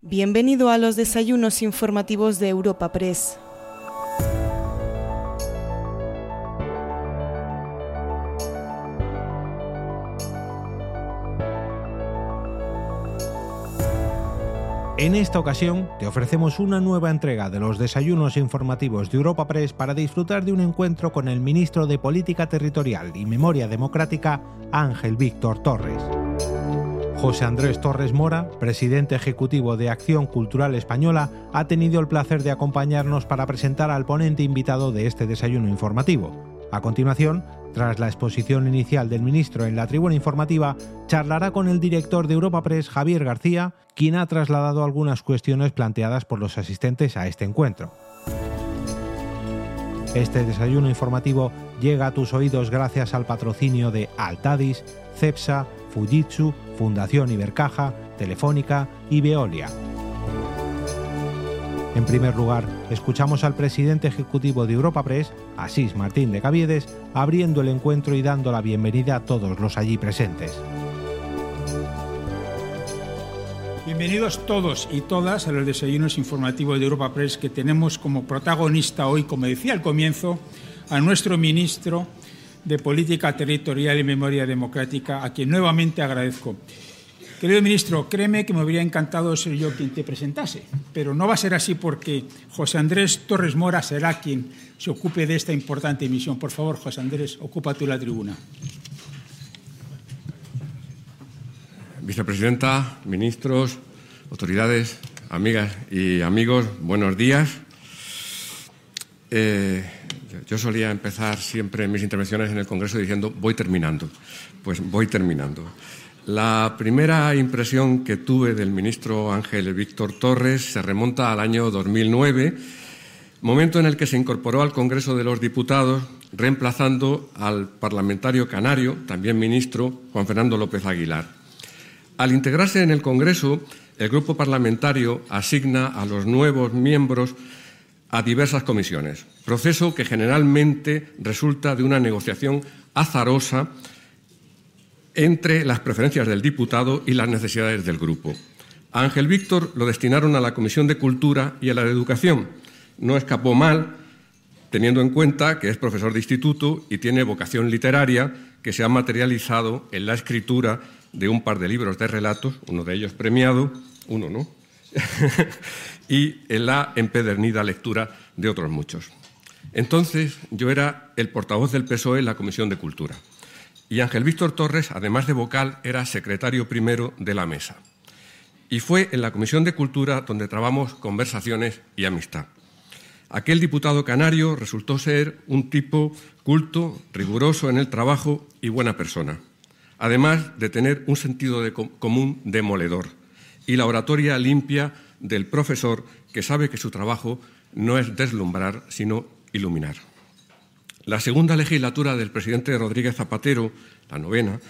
Bienvenido a los desayunos informativos de Europa Press. En esta ocasión te ofrecemos una nueva entrega de los desayunos informativos de Europa Press para disfrutar de un encuentro con el ministro de Política Territorial y Memoria Democrática, Ángel Víctor Torres. José Andrés Torres Mora, presidente ejecutivo de Acción Cultural Española, ha tenido el placer de acompañarnos para presentar al ponente invitado de este desayuno informativo. A continuación, tras la exposición inicial del ministro en la tribuna informativa, charlará con el director de Europa Press, Javier García, quien ha trasladado algunas cuestiones planteadas por los asistentes a este encuentro. Este desayuno informativo llega a tus oídos gracias al patrocinio de Altadis, Cepsa, Fujitsu, Fundación Ibercaja, Telefónica y Veolia. En primer lugar, escuchamos al presidente ejecutivo de Europa Press, Asís Martín de Caviedes, abriendo el encuentro y dando la bienvenida a todos los allí presentes. Bienvenidos todos y todas a los desayunos informativos de Europa Press que tenemos como protagonista hoy, como decía al comienzo, a nuestro ministro de Política Territorial y Memoria Democrática, a quien nuevamente agradezco. Querido ministro, créeme que me habría encantado ser yo quien te presentase, pero no va a ser así porque José Andrés Torres Mora será quien se ocupe de esta importante misión. Por favor, José Andrés, ocupa tú la tribuna. Vicepresidenta, ministros, autoridades, amigas y amigos, buenos días. Eh, yo solía empezar siempre mis intervenciones en el Congreso diciendo voy terminando. Pues voy terminando. La primera impresión que tuve del ministro Ángel Víctor Torres se remonta al año 2009, momento en el que se incorporó al Congreso de los Diputados, reemplazando al parlamentario canario, también ministro, Juan Fernando López Aguilar. Al integrarse en el Congreso, el grupo parlamentario asigna a los nuevos miembros a diversas comisiones, proceso que generalmente resulta de una negociación azarosa entre las preferencias del diputado y las necesidades del grupo. A Ángel Víctor lo destinaron a la Comisión de Cultura y a la de Educación. No escapó mal, teniendo en cuenta que es profesor de instituto y tiene vocación literaria que se ha materializado en la escritura de un par de libros de relatos, uno de ellos premiado, uno no, y en la empedernida lectura de otros muchos. Entonces yo era el portavoz del PSOE en la Comisión de Cultura. Y Ángel Víctor Torres, además de vocal, era secretario primero de la mesa. Y fue en la Comisión de Cultura donde trabamos conversaciones y amistad. Aquel diputado canario resultó ser un tipo culto, riguroso en el trabajo y buena persona, además de tener un sentido de común demoledor y la oratoria limpia del profesor que sabe que su trabajo no es deslumbrar, sino iluminar. La segunda legislatura del presidente Rodríguez Zapatero, la novena,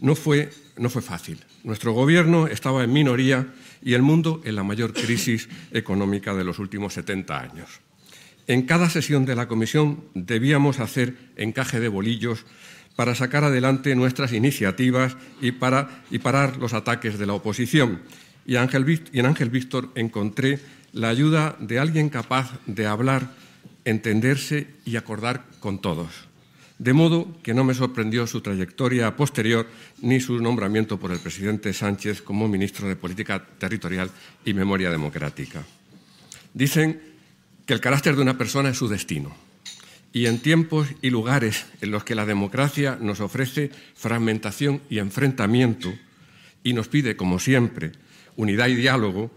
no fue, no fue fácil. Nuestro gobierno estaba en minoría y el mundo en la mayor crisis económica de los últimos 70 años. En cada sesión de la comisión debíamos hacer encaje de bolillos para sacar adelante nuestras iniciativas y, para, y parar los ataques de la oposición. Y, Ángel, en Ángel Víctor encontré la ayuda de alguien capaz de hablar entenderse y acordar con todos. De modo que no me sorprendió su trayectoria posterior ni su nombramiento por el presidente Sánchez como ministro de Política Territorial y Memoria Democrática. Dicen que el carácter de una persona es su destino. Y en tiempos y lugares en los que la democracia nos ofrece fragmentación y enfrentamiento y nos pide, como siempre, unidad y diálogo,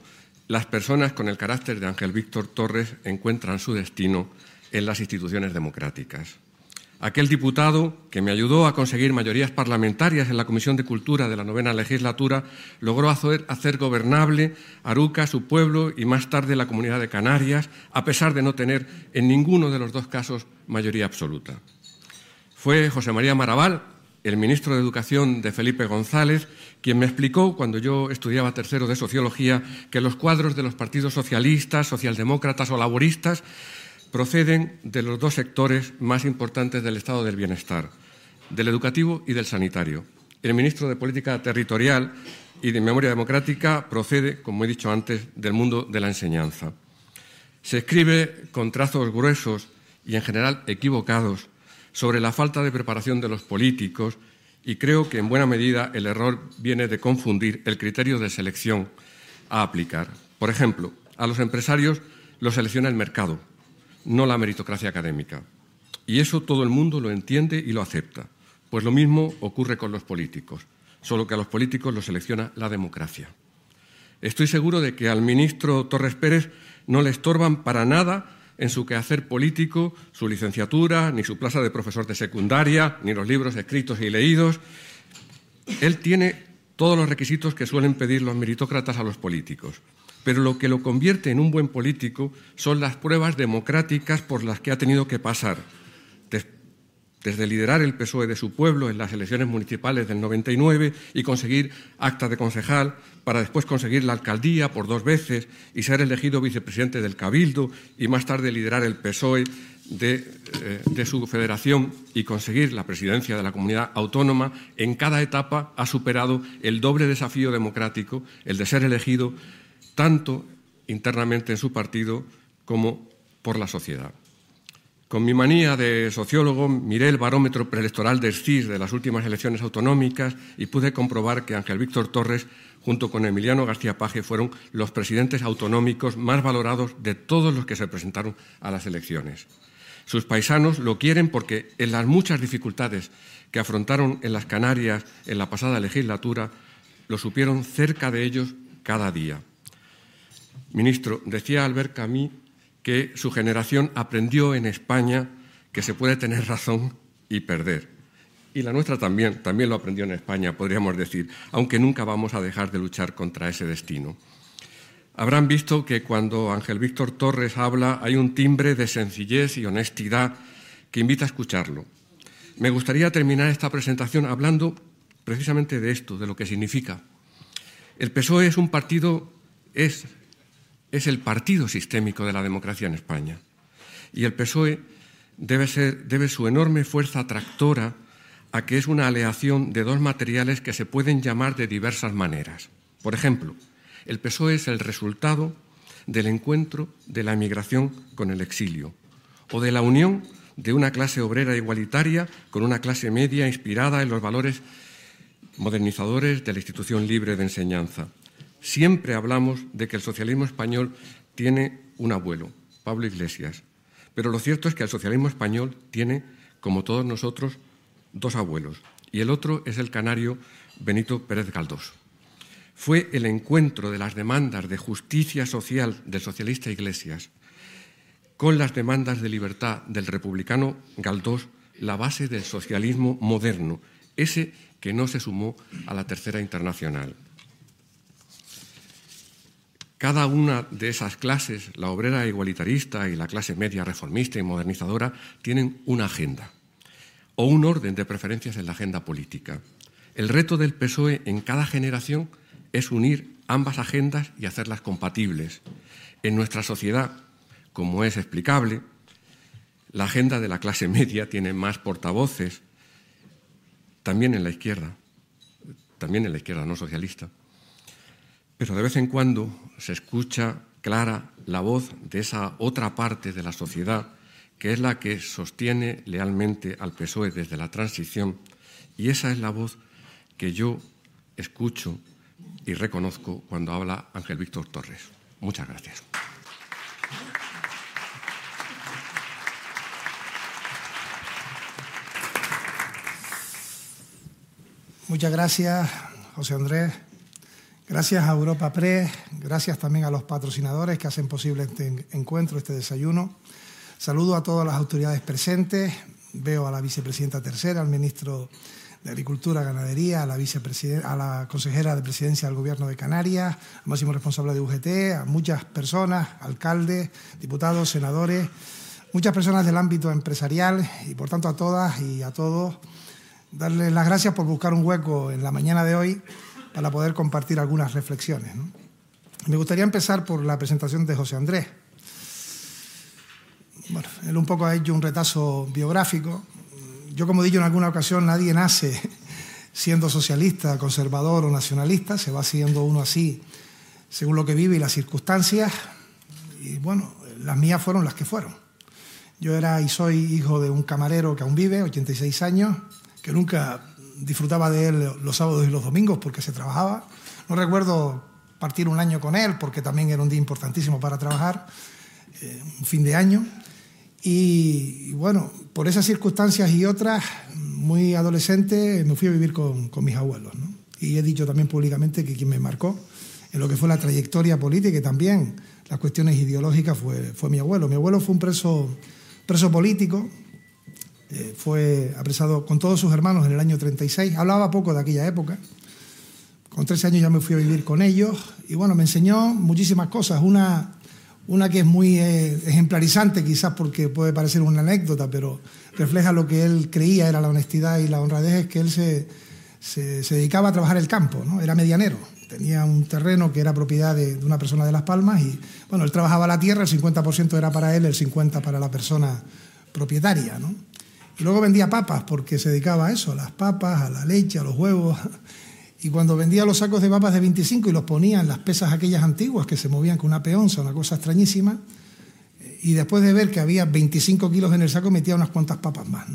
las personas con el carácter de Ángel Víctor Torres encuentran su destino en las instituciones democráticas. Aquel diputado que me ayudó a conseguir mayorías parlamentarias en la Comisión de Cultura de la novena legislatura logró hacer, gobernable Aruca, su pueblo y más tarde la comunidad de Canarias, a pesar de no tener en ninguno de los dos casos mayoría absoluta. Fue José María Maraval, el ministro de Educación de Felipe González, quien me explicó cuando yo estudiaba tercero de sociología que los cuadros de los partidos socialistas, socialdemócratas o laboristas proceden de los dos sectores más importantes del estado del bienestar, del educativo y del sanitario. El ministro de Política Territorial y de memoria democrática procede, como he dicho antes, del mundo de la enseñanza. Se escribe con trazos gruesos y en general equivocados sobre la falta de preparación de los políticos y creo que en buena medida el error viene de confundir el criterio de selección a aplicar. Por ejemplo, a los empresarios los selecciona el mercado, no la meritocracia académica. Y eso todo el mundo lo entiende y lo acepta. Pues lo mismo ocurre con los políticos, solo que a los políticos los selecciona la democracia. Estoy seguro de que al ministro Torres Pérez no le estorban para nada en su quehacer político su licenciatura, ni su plaza de profesor de secundaria, ni los libros escritos y leídos. Él tiene todos los requisitos que suelen pedir los meritócratas a los políticos. Pero lo que lo convierte en un buen político son las pruebas democráticas por las que ha tenido que pasar desde liderar el PSOE de su pueblo en las elecciones municipales del 99 y conseguir acta de concejal, para después conseguir la alcaldía por dos veces y ser elegido vicepresidente del Cabildo y más tarde liderar el PSOE de, eh, de, su federación y conseguir la presidencia de la comunidad autónoma, en cada etapa ha superado el doble desafío democrático, el de ser elegido tanto internamente en su partido como por la sociedad. Con mi manía de sociólogo miré el barómetro preelectoral del CIS de las últimas elecciones autonómicas y pude comprobar que Ángel Víctor Torres, junto con Emiliano García Paje, fueron los presidentes autonómicos más valorados de todos los que se presentaron a las elecciones. Sus paisanos lo quieren porque en las muchas dificultades que afrontaron en las Canarias en la pasada legislatura, lo supieron cerca de ellos cada día. Ministro, decía Albert Camus que su generación aprendió en España que se puede tener razón y perder. Y la nuestra también, también lo aprendió en España, podríamos decir, aunque nunca vamos a dejar de luchar contra ese destino. Habrán visto que cuando Ángel Víctor Torres habla hay un timbre de sencillez y honestidad que invita a escucharlo. Me gustaría terminar esta presentación hablando precisamente de esto, de lo que significa. El PSOE es un partido, es es el partido sistémico de la democracia en España. Y el PSOE debe, su enorme fuerza tractora a que es una aleación de dos materiales que se pueden llamar de diversas maneras. Por ejemplo, el PSOE es el resultado del encuentro de la emigración con el exilio o de la unión de una clase obrera igualitaria con una clase media inspirada en los valores modernizadores de la institución libre de enseñanza. Siempre hablamos de que el socialismo español tiene un abuelo, Pablo Iglesias, pero lo cierto es que el socialismo español tiene, como todos nosotros, dos abuelos, y el otro es el canario Benito Pérez Galdós. Fue el encuentro de las demandas de justicia social del socialista Iglesias con las demandas de libertad del republicano Galdós la base del socialismo moderno, ese que no se sumó a la Tercera Internacional. Cada una de esas clases, la obrera igualitarista y la clase media reformista y modernizadora, tienen una agenda o un orden de preferencias en la agenda política. El reto del PSOE en cada generación es unir ambas agendas y hacerlas compatibles. En nuestra sociedad, como es explicable, la agenda de la clase media tiene más portavoces, también en la izquierda, también en la izquierda no socialista. Pero de vez en cuando se escucha clara la voz de esa otra parte de la sociedad que es la que sostiene lealmente al PSOE desde la transición y esa es la voz que yo escucho y reconozco cuando habla Ángel Víctor Torres. Muchas gracias. Muchas gracias, José Andrés. Gracias a Europa Press, gracias también a los patrocinadores que hacen posible este encuentro, este desayuno. Saludo a todas las autoridades presentes. Veo a la vicepresidenta tercera, al ministro de Agricultura, Ganadería, a la, a la consejera de Presidencia del Gobierno de Canarias, al máximo responsable de UGT, a muchas personas, alcaldes, diputados, senadores, muchas personas del ámbito empresarial y por tanto a todas y a todos darles las gracias por buscar un hueco en la mañana de hoy para poder compartir algunas reflexiones. Me gustaría empezar por la presentación de José Andrés. Bueno, él un poco ha hecho un retazo biográfico. Yo, como he dicho en alguna ocasión, nadie nace siendo socialista, conservador o nacionalista, se va siendo uno así según lo que vive y las circunstancias. Y bueno, las mías fueron las que fueron. Yo era y soy hijo de un camarero que aún vive, 86 años, que nunca disfrutaba de él los sábados y los domingos porque se trabajaba. No recuerdo partir un año con él porque también era un día importantísimo para trabajar, eh, un fin de año. Y, bueno, por esas circunstancias y otras, muy adolescente, me fui a vivir con, con mis abuelos. Y he dicho también públicamente que quien me marcó en lo que fue la trayectoria política y también las cuestiones ideológicas fue, fue mi abuelo. Mi abuelo fue un preso preso político, eh, fue apresado con todos sus hermanos en el año 36, hablaba poco de aquella época, con 13 años ya me fui a vivir con ellos. Y bueno, me enseñó muchísimas cosas, una, una que es muy eh, ejemplarizante quizás porque puede parecer una anécdota, pero refleja lo que él creía era la honestidad y la honradez, es que él se, se, dedicaba a trabajar el campo, ¿no? era medianero, tenía un terreno que era propiedad de, una persona de Las Palmas y, bueno, él trabajaba la tierra, el 50% era para él, el 50% para la persona propietaria, ¿no? Luego vendía papas porque se dedicaba a eso, a las papas, a la leche, a los huevos. Y cuando vendía los sacos de papas de 25 y los ponía en las pesas aquellas antiguas que se movían con una peonza, una cosa extrañísima, y después de ver que había 25 kilos en el saco, metía unas cuantas papas más.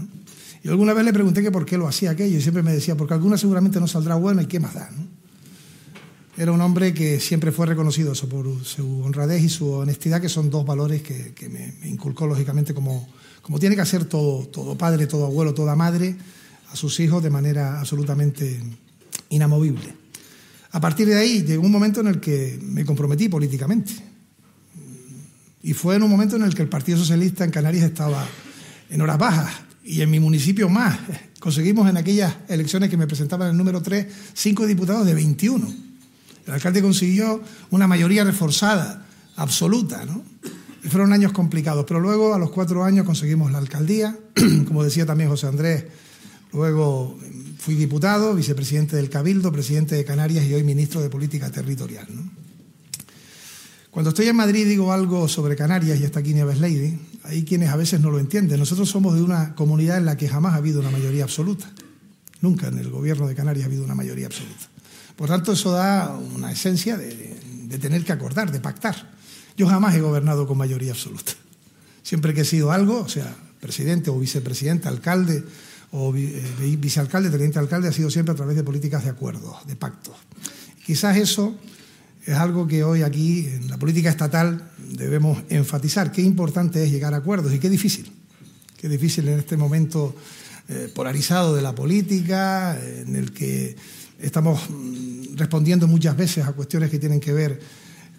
Y alguna vez le pregunté que por qué lo hacía aquello y siempre me decía, porque alguna seguramente no saldrá buena y qué más da. Era un hombre que siempre fue reconocido por su honradez y su honestidad, que son dos valores que, me, inculcó lógicamente como, como tiene que hacer todo, padre, todo abuelo, toda madre a sus hijos de manera absolutamente inamovible. A partir de ahí llegó un momento en el que me comprometí políticamente. Y fue en un momento en el que el Partido Socialista en Canarias estaba en horas bajas y en mi municipio más. Conseguimos en aquellas elecciones que me presentaban el número 3 cinco diputados de 21 el alcalde consiguió una mayoría reforzada, absoluta, ¿no? Fueron años complicados, pero luego a los cuatro años conseguimos la alcaldía, como decía también José Andrés, luego fui diputado, vicepresidente del Cabildo, presidente de Canarias y hoy ministro de Política Territorial. Cuando estoy en Madrid digo algo sobre Canarias y está aquí Nieves Lady, hay quienes a veces no lo entienden. Nosotros somos de una comunidad en la que jamás ha habido una mayoría absoluta. Nunca en el gobierno de Canarias ha habido una mayoría absoluta. Por tanto, eso da una esencia de, tener que acordar, de pactar. Yo jamás he gobernado con mayoría absoluta. Siempre que he sido algo, o sea, presidente o vicepresidente, alcalde o eh, vicealcalde, teniente alcalde, ha sido siempre a través de políticas de acuerdos, de pactos. Quizás eso es algo que hoy aquí en la política estatal debemos enfatizar. Qué importante es llegar a acuerdos y qué difícil. Qué difícil en este momento eh, polarizado de la política, en el que Estamos mm, respondiendo muchas veces a cuestiones que tienen que ver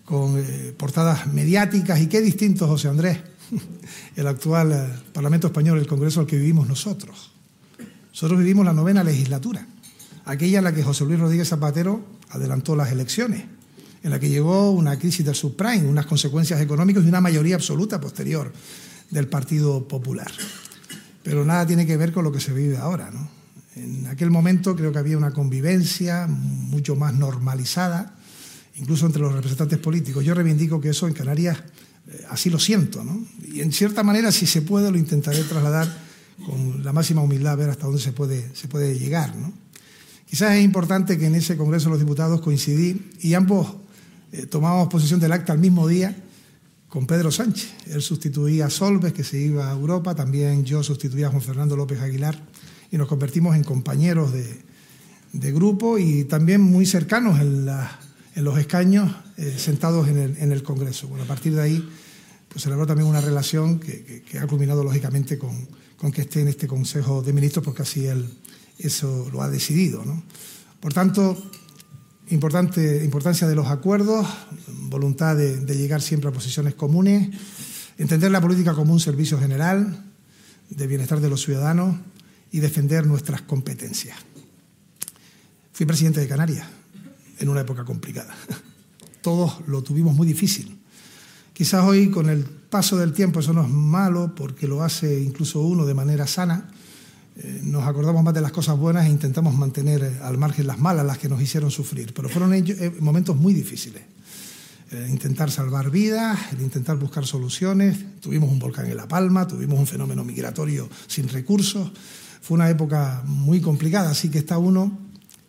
con eh, portadas mediáticas y qué distinto, José Andrés, el actual eh, Parlamento Español, el Congreso al que vivimos nosotros. Nosotros vivimos la novena legislatura, aquella en la que José Luis Rodríguez Zapatero adelantó las elecciones, en la que llegó una crisis del subprime, unas consecuencias económicas y una mayoría absoluta posterior del Partido Popular. Pero nada tiene que ver con lo que se vive ahora, ¿no? En aquel momento creo que había una convivencia mucho más normalizada, incluso entre los representantes políticos. Yo reivindico que eso en Canarias eh, así lo siento, ¿no? Y en cierta manera, si se puede, lo intentaré trasladar con la máxima humildad, a ver hasta dónde se puede, se puede llegar, ¿no? Quizás es importante que en ese Congreso los Diputados coincidí y ambos eh, tomábamos posesión del acta al mismo día con Pedro Sánchez. Él sustituía a Solves, que se iba a Europa, también yo sustituía a Juan Fernando López Aguilar y nos convertimos en compañeros de, grupo y también muy cercanos en, los escaños eh, sentados en el, Congreso. Bueno, a partir de ahí pues se también una relación que, ha culminado lógicamente con, que esté en este Consejo de Ministros porque así él eso lo ha decidido. Por tanto, importante, importancia de los acuerdos, voluntad de, de llegar siempre a posiciones comunes, entender la política como un servicio general de bienestar de los ciudadanos y defender nuestras competencias. Fui presidente de Canarias en una época complicada. Todos lo tuvimos muy difícil. Quizás hoy, con el paso del tiempo, eso no es malo porque lo hace incluso uno de manera sana. Eh, nos acordamos más de las cosas buenas e intentamos mantener eh, al margen las malas, las que nos hicieron sufrir. Pero fueron eh, momentos muy difíciles. intentar salvar vidas, intentar buscar soluciones. Tuvimos un volcán en La Palma, tuvimos un fenómeno migratorio sin recursos. Fue una época muy complicada, así que está uno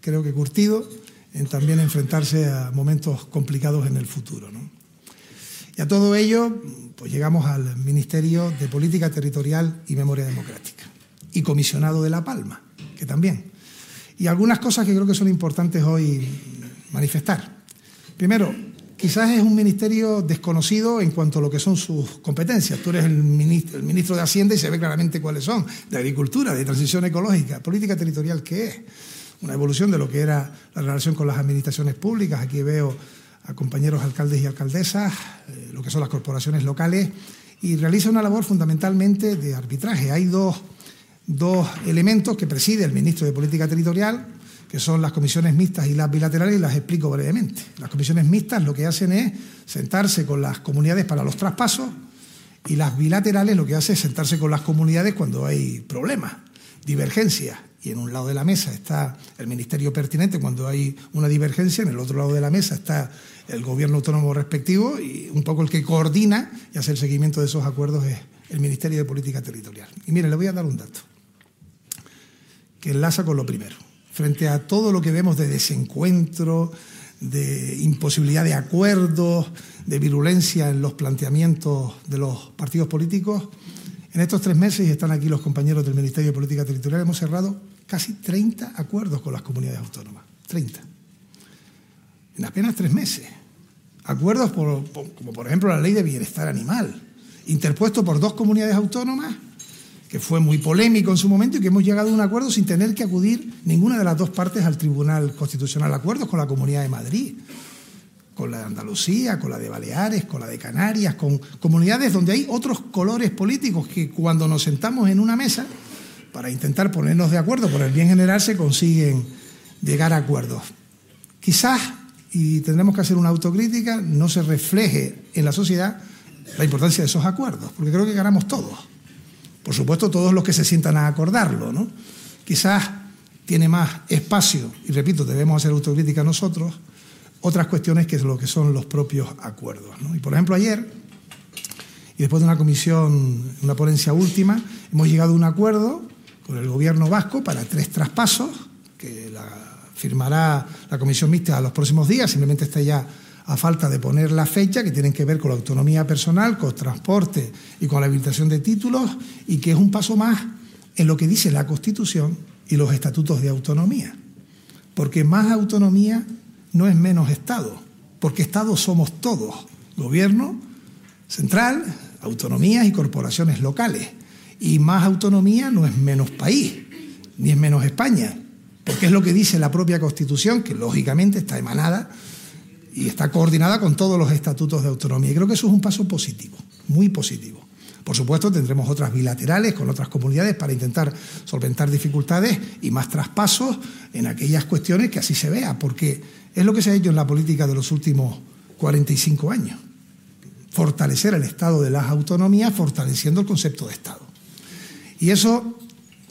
creo que curtido en también enfrentarse a momentos complicados en el futuro. Y a todo ello, pues llegamos al Ministerio de Política Territorial y Memoria Democrática y comisionado de La Palma, que también. Y algunas cosas que creo que son importantes hoy manifestar. Primero, quizás es un ministerio desconocido en cuanto a lo que son sus competencias. Tú eres el ministro, el ministro de Hacienda y se ve claramente cuáles son, de agricultura, de transición ecológica, política territorial, ¿qué es? Una evolución de lo que era la relación con las administraciones públicas. Aquí veo a compañeros alcaldes y alcaldesas, eh, lo que son las corporaciones locales, y realiza una labor fundamentalmente de arbitraje. Hay dos, dos elementos que preside el ministro de Política Territorial, que son las comisiones mixtas y las bilaterales, y las explico brevemente. Las comisiones mixtas lo que hacen es sentarse con las comunidades para los traspasos y las bilaterales lo que hace es sentarse con las comunidades cuando hay problemas, divergencias. Y en un lado de la mesa está el ministerio pertinente cuando hay una divergencia, en el otro lado de la mesa está el gobierno autónomo respectivo y un poco el que coordina y hace el seguimiento de esos acuerdos es el Ministerio de Política Territorial. Y mire, le voy a dar un dato que enlaza con lo primero frente a todo lo que vemos de desencuentro, de imposibilidad de acuerdos, de virulencia en los planteamientos de los partidos políticos, en estos tres meses, y están aquí los compañeros del Ministerio de Política Territorial, hemos cerrado casi 30 acuerdos con las comunidades autónomas. 30. En apenas tres meses. Acuerdos como por ejemplo la ley de bienestar animal, interpuesto por dos comunidades autónomas que fue muy polémico en su momento y que hemos llegado a un acuerdo sin tener que acudir ninguna de las dos partes al Tribunal Constitucional. Acuerdos con la Comunidad de Madrid, con la de Andalucía, con la de Baleares, con la de Canarias, con comunidades donde hay otros colores políticos que cuando nos sentamos en una mesa para intentar ponernos de acuerdo por el bien general se consiguen llegar a acuerdos. Quizás, y tendremos que hacer una autocrítica, no se refleje en la sociedad la importancia de esos acuerdos, porque creo que ganamos todos. Por supuesto, todos los que se sientan a acordarlo, ¿no? Quizás tiene más espacio, y repito, debemos hacer autocrítica nosotros, otras cuestiones que es lo que son los propios acuerdos. Y por ejemplo, ayer, y después de una comisión, una ponencia última, hemos llegado a un acuerdo con el gobierno vasco para tres traspasos, que la firmará la comisión mixta a los próximos días, simplemente está ya a falta de poner la fecha, que tienen que ver con la autonomía personal, con transporte y con la habilitación de títulos, y que es un paso más en lo que dice la Constitución y los estatutos de autonomía. Porque más autonomía no es menos Estado, porque Estado somos todos, gobierno central, autonomías y corporaciones locales. Y más autonomía no es menos país, ni es menos España, porque es lo que dice la propia Constitución, que lógicamente está emanada y está coordinada con todos los estatutos de autonomía. Y creo que eso es un paso positivo, muy positivo. Por supuesto, tendremos otras bilaterales con otras comunidades para intentar solventar dificultades y más traspasos en aquellas cuestiones que así se vea, porque es lo que se ha hecho en la política de los últimos 45 años. Fortalecer el Estado de las autonomías, fortaleciendo el concepto de Estado. Y eso,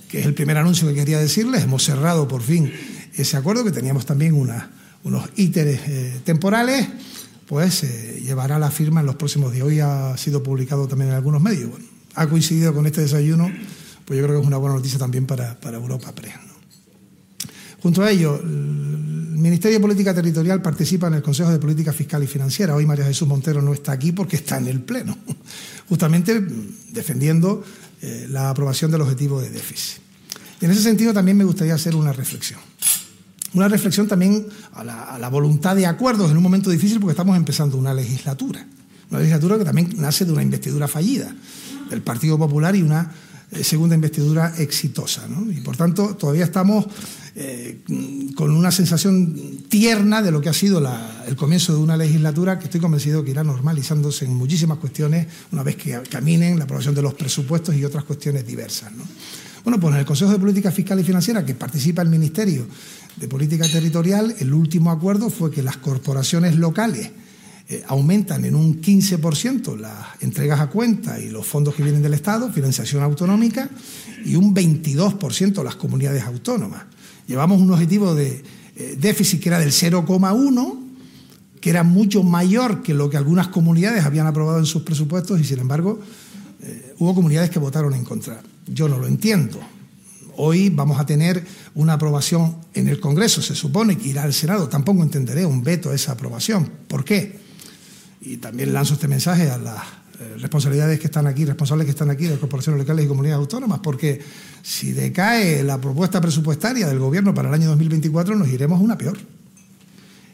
que es el primer anuncio que quería decirles, hemos cerrado por fin ese acuerdo, que teníamos también unos íteres eh, temporales, pues se llevará la firma en los próximos días. Hoy ha sido publicado también en algunos medios. Bueno, ha coincidido con este desayuno, pues yo creo que es una buena noticia también para, Europa Press. Junto a ello, el Ministerio de Política Territorial participa en el Consejo de Política Fiscal y Financiera. Hoy María Jesús Montero no está aquí porque está en el Pleno, justamente defendiendo eh, la aprobación del objetivo de déficit. En ese sentido también me gustaría hacer una reflexión. Una reflexión también a la, voluntad de acuerdos en un momento difícil porque estamos empezando una legislatura. Una legislatura que también nace de una investidura fallida del Partido Popular y una eh, segunda investidura exitosa. Y por tanto, todavía estamos con una sensación tierna de lo que ha sido el comienzo de una legislatura que estoy convencido que irá normalizándose en muchísimas cuestiones una vez que caminen la aprobación de los presupuestos y otras cuestiones diversas. Bueno, pues en el Consejo de Política Fiscal y Financiera, que participa el Ministerio de Política Territorial, el último acuerdo fue que las corporaciones locales eh, aumentan en un 15% las entregas a cuenta y los fondos que vienen del Estado, financiación autonómica, y un 22% las comunidades autónomas. Llevamos un objetivo de eh, déficit que era del 0,1, que era mucho mayor que lo que algunas comunidades habían aprobado en sus presupuestos y sin embargo eh, hubo comunidades que votaron en contra. Yo no lo entiendo. Hoy vamos a tener una aprobación en el Congreso, se supone que irá al Senado. Tampoco entenderé un veto a esa aprobación. ¿Por qué? Y también lanzo este mensaje a las responsabilidades que están aquí, responsables que están aquí de corporaciones locales y comunidades autónomas, porque si decae la propuesta presupuestaria del Gobierno para el año 2024, nos iremos a una peor.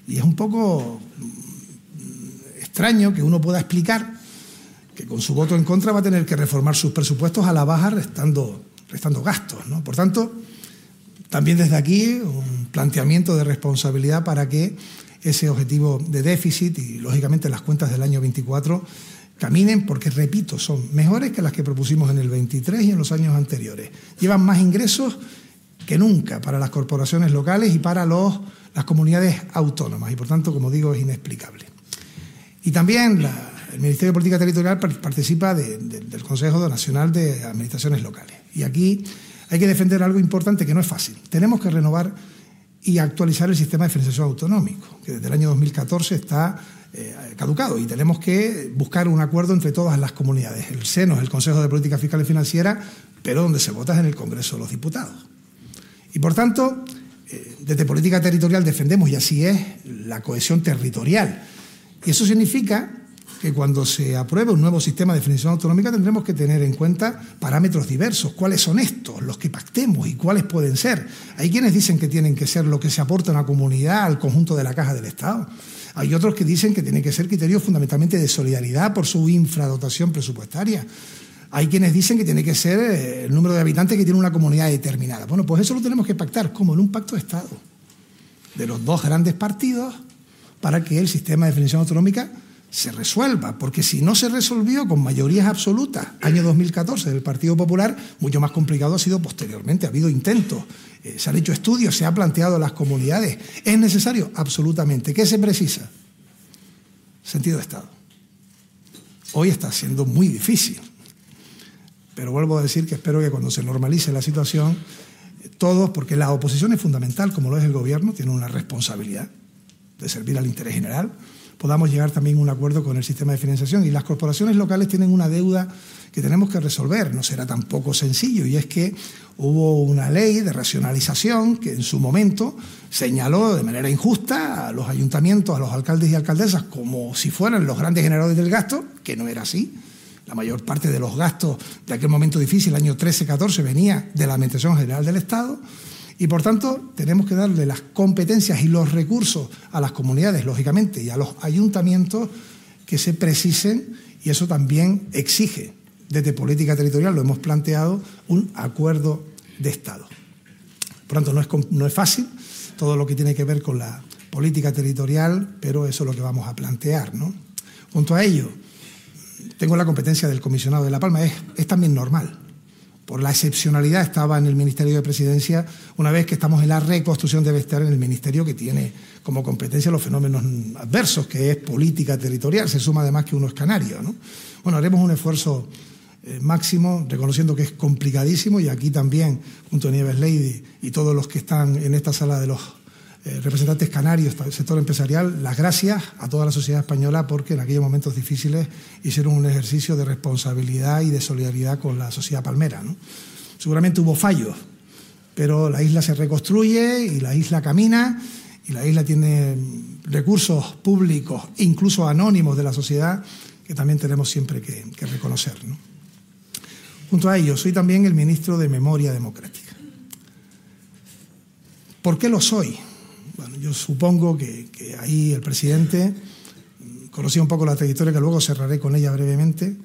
Y es un poco mm, extraño que uno pueda explicar que con su voto en contra va a tener que reformar sus presupuestos a la baja restando restando gastos. ¿no? Por tanto, también desde aquí un planteamiento de responsabilidad para que ese objetivo de déficit y, lógicamente, las cuentas del año 24 caminen porque, repito, son mejores que las que propusimos en el 23 y en los años anteriores. Llevan más ingresos que nunca para las corporaciones locales y para los, las comunidades autónomas y, por tanto, como digo, es inexplicable. Y también el Ministerio de Política Territorial participa del Consejo Nacional de Administraciones Locales. Y aquí hay que defender algo importante que no es fácil. Tenemos que renovar y actualizar el sistema de financiación autonómico, que desde el año 2014 está eh, caducado y tenemos que buscar un acuerdo entre todas las comunidades. El seno es el Consejo de Política Fiscal y Financiera, pero donde se vota es en el Congreso de los Diputados. Y por tanto, eh, desde política territorial defendemos, y así es, la cohesión territorial. Y eso significa que cuando se apruebe un nuevo sistema de definición autonómica tendremos que tener en cuenta parámetros diversos. ¿Cuáles son estos, los que pactemos y cuáles pueden ser? Hay quienes dicen que tienen que ser lo que se aporta a una comunidad, al conjunto de la caja del Estado. Hay otros que dicen que tienen que ser criterios fundamentalmente de solidaridad por su infradotación presupuestaria. Hay quienes dicen que tiene que ser eh, el número de habitantes que tiene una comunidad determinada. Bueno, pues eso lo tenemos que pactar como en un pacto de Estado de los dos grandes partidos para que el sistema de definición autonómica se resuelva, porque si no se resolvió con mayorías absolutas, año 2014 del Partido Popular, mucho más complicado ha sido posteriormente. Ha habido intentos, eh, se han hecho estudios, se ha planteado las comunidades. ¿Es necesario? Absolutamente. ¿Qué se precisa? Sentido de Estado. Hoy está siendo muy difícil, pero vuelvo a decir que espero que cuando se normalice la situación, todos, porque la oposición es fundamental, como lo es el gobierno, tiene una responsabilidad de servir al interés general, podamos llegar también a un acuerdo con el sistema de financiación. Y las corporaciones locales tienen una deuda que tenemos que resolver. No será tampoco sencillo. Y es que hubo una ley de racionalización que en su momento señaló de manera injusta a los ayuntamientos, a los alcaldes y alcaldesas, como si fueran los grandes generadores del gasto, que no era así. La mayor parte de los gastos de aquel momento difícil, año 13-14, venía de la Administración General del Estado. Y por tanto, tenemos que darle las competencias y los recursos a las comunidades, lógicamente, y a los ayuntamientos que se precisen, y eso también exige, desde política territorial, lo hemos planteado, un acuerdo de Estado. Por tanto, no es, no es fácil todo lo que tiene que ver con la política territorial, pero eso es lo que vamos a plantear. Junto a ello, tengo la competencia del comisionado de La Palma, es, es también normal por la excepcionalidad, estaba en el Ministerio de Presidencia, una vez que estamos en la reconstrucción debe estar en el Ministerio que tiene como competencia los fenómenos adversos, que es política territorial, se suma además que uno es canario. Bueno, haremos un esfuerzo eh, máximo, reconociendo que es complicadísimo, y aquí también, junto a Nieves Lady y todos los que están en esta sala de los eh, representantes canarios del sector empresarial, las gracias a toda la sociedad española porque en aquellos momentos difíciles hicieron un ejercicio de responsabilidad y de solidaridad con la sociedad palmera. Seguramente hubo fallos, pero la isla se reconstruye y la isla camina y la isla tiene recursos públicos, incluso anónimos de la sociedad, que también tenemos siempre que, reconocer. Junto a ello, soy también el ministro de Memoria Democrática. ¿Por qué lo soy? Yo supongo que, ahí el presidente conocía un poco la trayectoria, que luego cerraré con ella brevemente,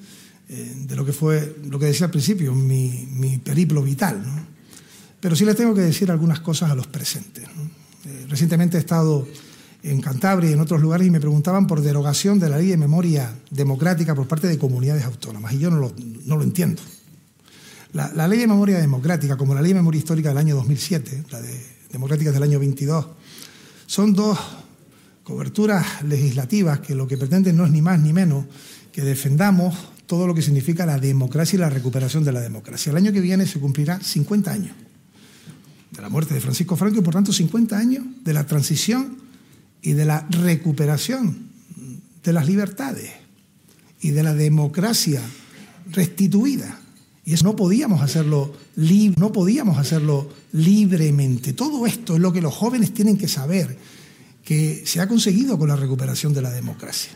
eh, de lo que fue, lo que decía al principio, mi, periplo vital. Pero sí les tengo que decir algunas cosas a los presentes. Eh, recientemente he estado en Cantabria y en otros lugares y me preguntaban por derogación de la ley de memoria democrática por parte de comunidades autónomas, y yo no lo, no lo entiendo. La, la, ley de memoria democrática, como la ley de memoria histórica del año 2007, la de democrática del año 22, son dos coberturas legislativas que lo que pretenden no es ni más ni menos que defendamos todo lo que significa la democracia y la recuperación de la democracia. El año que viene se cumplirá 50 años de la muerte de Francisco Franco y por tanto 50 años de la transición y de la recuperación de las libertades y de la democracia restituida Y eso no podíamos hacerlo no podíamos hacerlo libremente. Todo esto es lo que los jóvenes tienen que saber que se ha conseguido con la recuperación de la democracia.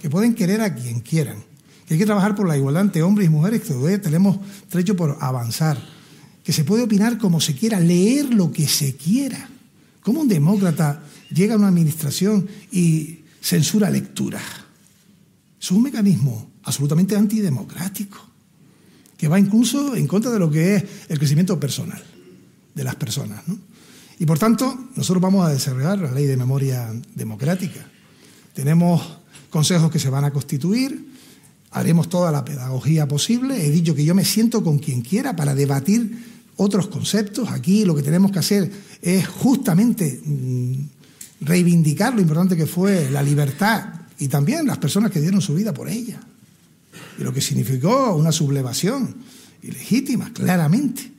Que pueden querer a quien quieran, que hay que trabajar por la igualdad entre hombres y mujeres, que tenemos trecho por avanzar, que se puede opinar como se quiera, leer lo que se quiera. ¿Cómo un demócrata llega a una administración y censura lectura? Es un mecanismo absolutamente antidemocrático, que va incluso en contra de lo que es el crecimiento personal de las personas. Y por tanto, nosotros vamos a desarrollar la ley de memoria democrática. Tenemos consejos que se van a constituir, haremos toda la pedagogía posible. He dicho que yo me siento con quien quiera para debatir otros conceptos. Aquí lo que tenemos que hacer es justamente mm, reivindicar lo importante que fue la libertad y también las personas que dieron su vida por ella. Y lo que significó una sublevación ilegítima, claramente,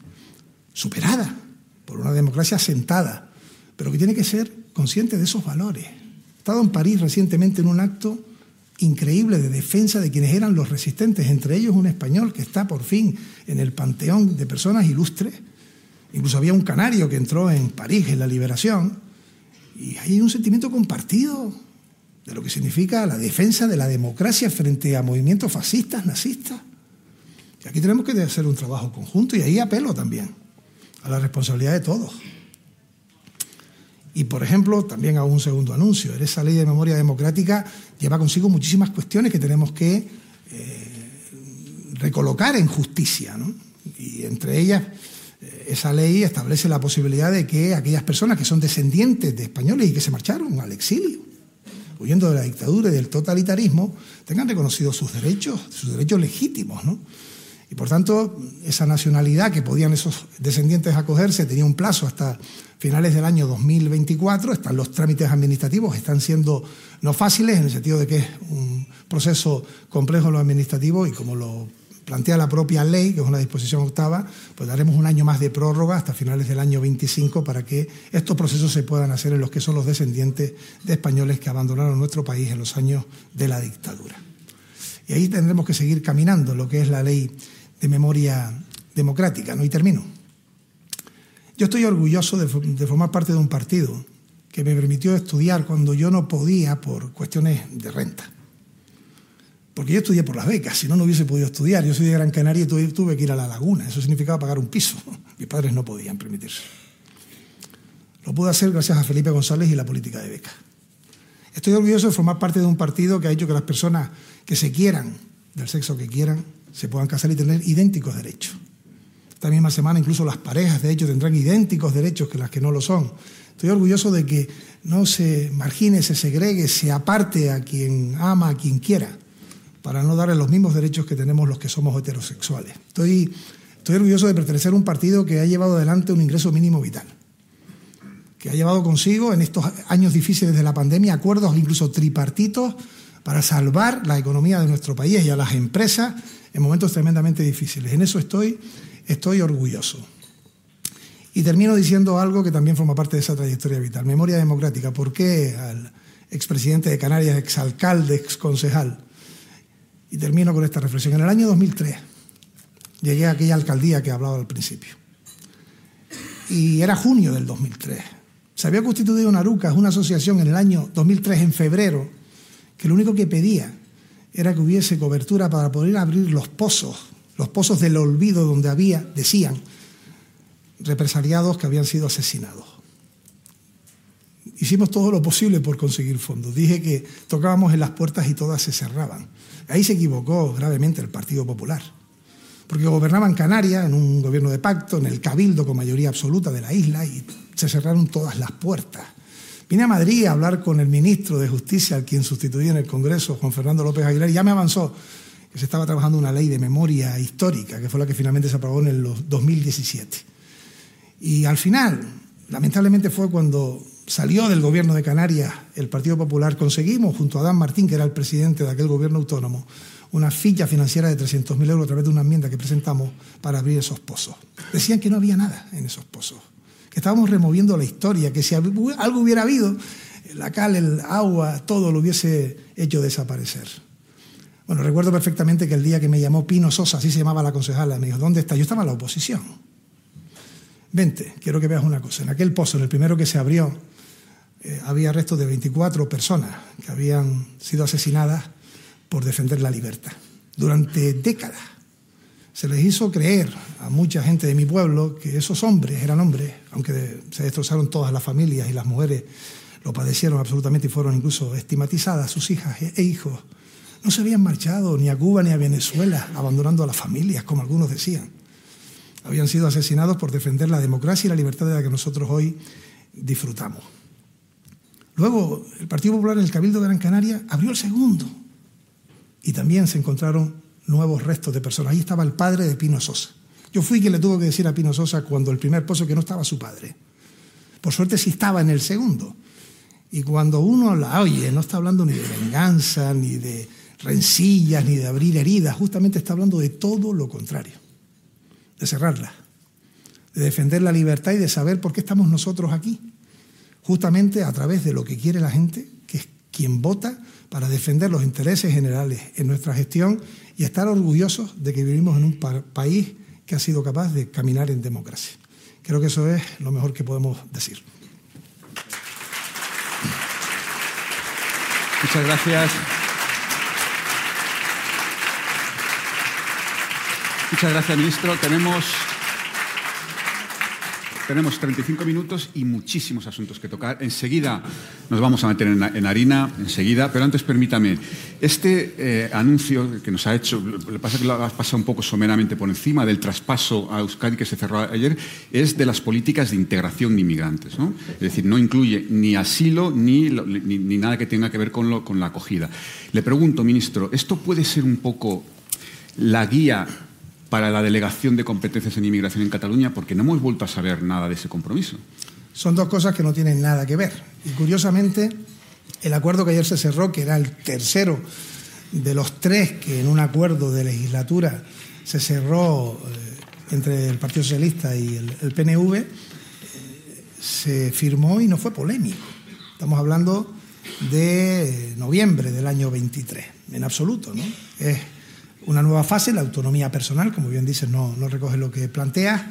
superada por una democracia sentada, pero que tiene que ser consciente de esos valores. He estado en París recientemente en un acto increíble de defensa de quienes eran los resistentes, entre ellos un español que está por fin en el panteón de personas ilustres. Incluso había un canario que entró en París en la liberación. Y hay un sentimiento compartido de lo que significa la defensa de la democracia frente a movimientos fascistas, nazistas. Y aquí tenemos que hacer un trabajo conjunto y ahí apelo también a la responsabilidad de todos. Y, por ejemplo, también hago un segundo anuncio. Esa ley de memoria democrática lleva consigo muchísimas cuestiones que tenemos que eh, recolocar en justicia. Y entre ellas, eh, esa ley establece la posibilidad de que aquellas personas que son descendientes de españoles y que se marcharon al exilio, huyendo de la dictadura y del totalitarismo, tengan reconocidos sus derechos, sus derechos legítimos. ¿no? Y por tanto, esa nacionalidad que podían esos descendientes acogerse tenía un plazo hasta finales del año 2024. Están los trámites administrativos, están siendo no fáciles en el sentido de que es un proceso complejo lo administrativo y como lo plantea la propia ley, que es una disposición octava, pues daremos un año más de prórroga hasta finales del año 25 para que estos procesos se puedan hacer en los que son los descendientes de españoles que abandonaron nuestro país en los años de la dictadura. Y ahí tendremos que seguir caminando lo que es la ley de memoria democrática. ¿no? Y termino. Yo estoy orgulloso de, formar parte de un partido que me permitió estudiar cuando yo no podía por cuestiones de renta. Porque yo estudié por las becas, si no, no hubiese podido estudiar. Yo soy de Gran Canaria y tuve, que ir a la laguna. Eso significaba pagar un piso. Mis padres no podían permitirse. Lo pude hacer gracias a Felipe González y la política de becas. Estoy orgulloso de formar parte de un partido que ha hecho que las personas que se quieran, del sexo que quieran, se puedan casar y tener idénticos derechos. Esta misma semana incluso las parejas, de hecho, tendrán idénticos derechos que las que no lo son. Estoy orgulloso de que no se margine, se segregue, se aparte a quien ama, a quien quiera, para no darle los mismos derechos que tenemos los que somos heterosexuales. Estoy, estoy orgulloso de pertenecer a un partido que ha llevado adelante un ingreso mínimo vital, que ha llevado consigo en estos años difíciles de la pandemia acuerdos incluso tripartitos para salvar la economía de nuestro país y a las empresas en momentos tremendamente difíciles. En eso estoy, estoy orgulloso. Y termino diciendo algo que también forma parte de esa trayectoria vital. Memoria democrática. ¿Por qué al expresidente de Canarias, exalcalde, exconcejal? Y termino con esta reflexión. En el año 2003 llegué a aquella alcaldía que he hablado al principio. Y era junio del 2003. Se había constituido una Arucas, una asociación en el año 2003, en febrero, que lo único que pedía era que hubiese cobertura para poder abrir los pozos, los pozos del olvido donde había, decían, represaliados que habían sido asesinados. Hicimos todo lo posible por conseguir fondos. Dije que tocábamos en las puertas y todas se cerraban. Ahí se equivocó gravemente el Partido Popular, porque gobernaban Canarias en un gobierno de pacto, en el cabildo con mayoría absoluta de la isla, y se cerraron todas las puertas. Vine a Madrid a hablar con el ministro de Justicia, al quien sustituí en el Congreso, Juan Fernando López Aguilar, y ya me avanzó que se estaba trabajando una ley de memoria histórica, que fue la que finalmente se aprobó en el 2017. Y al final, lamentablemente fue cuando salió del gobierno de Canarias el Partido Popular, conseguimos, junto a Dan Martín, que era el presidente de aquel gobierno autónomo, una ficha financiera de 300.000 euros a través de una enmienda que presentamos para abrir esos pozos. Decían que no había nada en esos pozos que estábamos removiendo la historia, que si algo hubiera habido, la cal, el agua, todo lo hubiese hecho desaparecer. Bueno, recuerdo perfectamente que el día que me llamó Pino Sosa, así se llamaba la concejala, me dijo, ¿dónde está? Yo estaba en la oposición. Vente, quiero que veas una cosa. En aquel pozo, en el primero que se abrió, eh, había restos de 24 personas que habían sido asesinadas por defender la libertad. Durante décadas se les hizo creer a mucha gente de mi pueblo que esos hombres eran hombres, aunque se destrozaron todas las familias y las mujeres lo padecieron absolutamente y fueron incluso estigmatizadas, sus hijas e hijos no se habían marchado ni a Cuba ni a Venezuela, abandonando a las familias, como algunos decían. Habían sido asesinados por defender la democracia y la libertad de la que nosotros hoy disfrutamos. Luego, el Partido Popular en el Cabildo de Gran Canaria abrió el segundo y también se encontraron nuevos restos de personas. Ahí estaba el padre de Pino Sosa. Yo fui quien le tuvo que decir a Pino Sosa cuando el primer pozo que no estaba su padre. Por suerte sí estaba en el segundo. Y cuando uno la oye, no está hablando ni de venganza, ni de rencillas, ni de abrir heridas, justamente está hablando de todo lo contrario, de cerrarla, de defender la libertad y de saber por qué estamos nosotros aquí, justamente a través de lo que quiere la gente, que es quien vota para defender los intereses generales en nuestra gestión y estar orgullosos de que vivimos en un país que ha sido capaz de caminar en democracia. Creo que eso es lo mejor que podemos decir. Muchas gracias. Muchas gracias, ministro. Tenemos, tenemos 35 minutos y muchísimos asuntos que tocar. Enseguida nos vamos a meter en, harina, enseguida, pero antes permítame, este eh, anuncio que nos ha hecho, le pasa que lo ha pasado un poco someramente por encima del traspaso a Euskadi que se cerró ayer, es de las políticas de integración de inmigrantes. ¿no? Es decir, no incluye ni asilo ni, ni, nada que tenga que ver con, lo, con la acogida. Le pregunto, ministro, ¿esto puede ser un poco la guía para la delegación de competencias en inmigración en Cataluña, porque no hemos vuelto a saber nada de ese compromiso. Son dos cosas que no tienen nada que ver. Y curiosamente, el acuerdo que ayer se cerró, que era el tercero de los tres que en un acuerdo de legislatura se cerró eh, entre el Partido Socialista y el, PNV, eh, se firmó y no fue polémico. Estamos hablando de noviembre del año 23, en absoluto, ¿no? Una nueva fase, la autonomía personal, como bien dices, no, no recoge lo que planteas,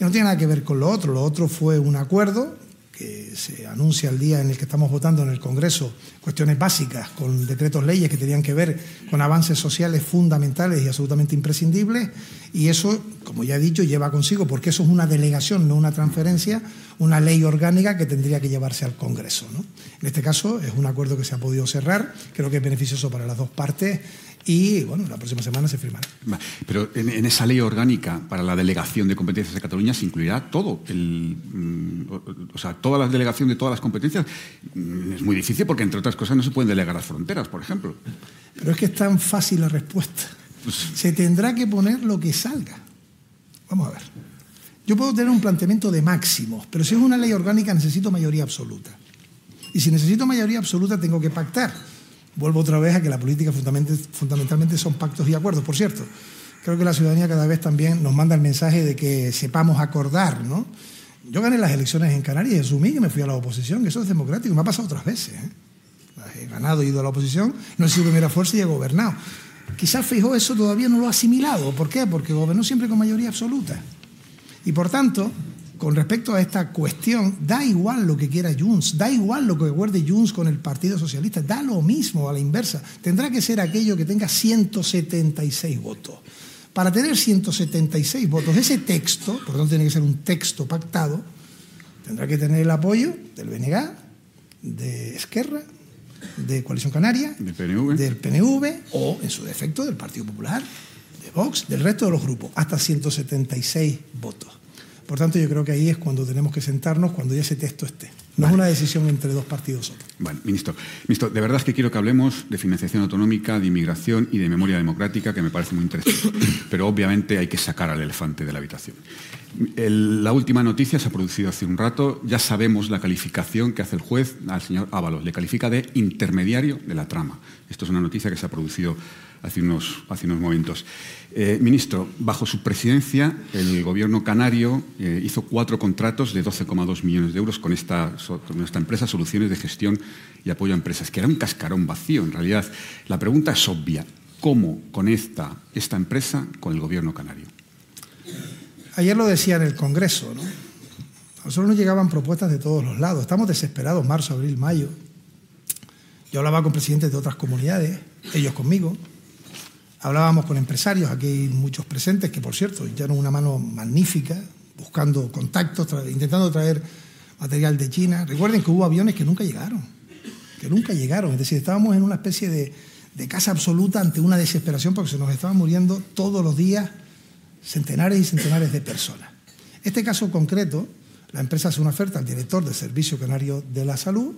no tiene nada que ver con lo otro. Lo otro fue un acuerdo que se anuncia el día en el que estamos votando en el Congreso cuestiones básicas con decretos leyes que tenían que ver con avances sociales fundamentales y absolutamente imprescindibles y eso, como ya he dicho, lleva consigo, porque eso es una delegación, no una transferencia, una ley orgánica que tendría que llevarse al Congreso. En este caso es un acuerdo que se ha podido cerrar, creo que es beneficioso para las dos partes y bueno, la próxima semana se firmará. Pero en, esa ley orgánica para la delegación de competencias de Cataluña se incluirá todo, el, mm, o sea, toda la delegación de todas las competencias. Mm, es muy difícil porque, entre otras cosas, no se pueden delegar las fronteras, por ejemplo. Pero es que es tan fácil la respuesta. Pues se tendrá que poner lo que salga. Vamos a ver. Yo puedo tener un planteamiento de máximos, pero si es una ley orgánica necesito mayoría absoluta. Y si necesito mayoría absoluta tengo que pactar. Vuelvo otra vez a que la política fundamentalmente son pactos y acuerdos. Por cierto, creo que la ciudadanía cada vez también nos manda el mensaje de que sepamos acordar, ¿no? Yo gané las elecciones en Canarias y asumí que me fui a la oposición, que eso es democrático, me ha pasado otras veces. ¿eh? He ganado, he ido a la oposición, no he sido primera fuerza y he gobernado. Quizás Fijó eso todavía no lo ha asimilado. ¿Por qué? Porque gobernó siempre con mayoría absoluta. Y por tanto, con respecto a esta cuestión, da igual lo que quiera Junts, da igual lo que acuerde Junts con el Partido Socialista, da lo mismo a la inversa. Tendrá que ser aquello que tenga 176 votos. Para tener 176 votos, ese texto, por tanto tiene que ser un texto pactado, tendrá que tener el apoyo del BNG, de Esquerra, de Coalición Canaria, del PNV o, en su defecto, del Partido Popular, de Vox, del resto de los grupos, hasta 176 votos. Por tanto, yo creo que ahí es cuando tenemos que sentarnos, cuando ya ese texto esté. No es una decisión entre dos partidos. Bueno, ministro, ministro, de verdad es que quiero que hablemos de financiación autonómica, de inmigración y de memoria democrática, que me parece muy interesante. Pero obviamente hay que sacar al elefante de la habitación. la última noticia se ha producido hace un rato. Ya sabemos la calificación que hace el juez al señor Ábalos. Le califica de intermediario de la trama. Esto es una noticia que se ha producido hace unos, hace unos momentos. Eh, ministro, bajo su presidencia, el gobierno canario eh, hizo cuatro contratos de 12,2 millones de euros con esta, con esta empresa, Soluciones de Gestión y Apoyo a Empresas, que era un cascarón vacío. En realidad, la pregunta es obvia. cómo conecta esta empresa con el gobierno canario. Ayer lo decía en el Congreso, ¿no? A nosotros nos llegaban propuestas de todos los lados. Estamos desesperados, marzo, abril, mayo. Yo hablaba con presidentes de otras comunidades, ellos conmigo. Hablábamos con empresarios, aquí hay muchos presentes que, por cierto, echaron una mano magnífica, buscando contactos, intentando traer material de China. Recuerden que hubo aviones que nunca llegaron, que nunca llegaron. Es decir, estábamos en una especie de, de casa absoluta ante una desesperación porque se nos estaban muriendo todos los días centenares y centenares de personas. Este caso concreto, la empresa hace una oferta al director del Servicio Canario de la Salud,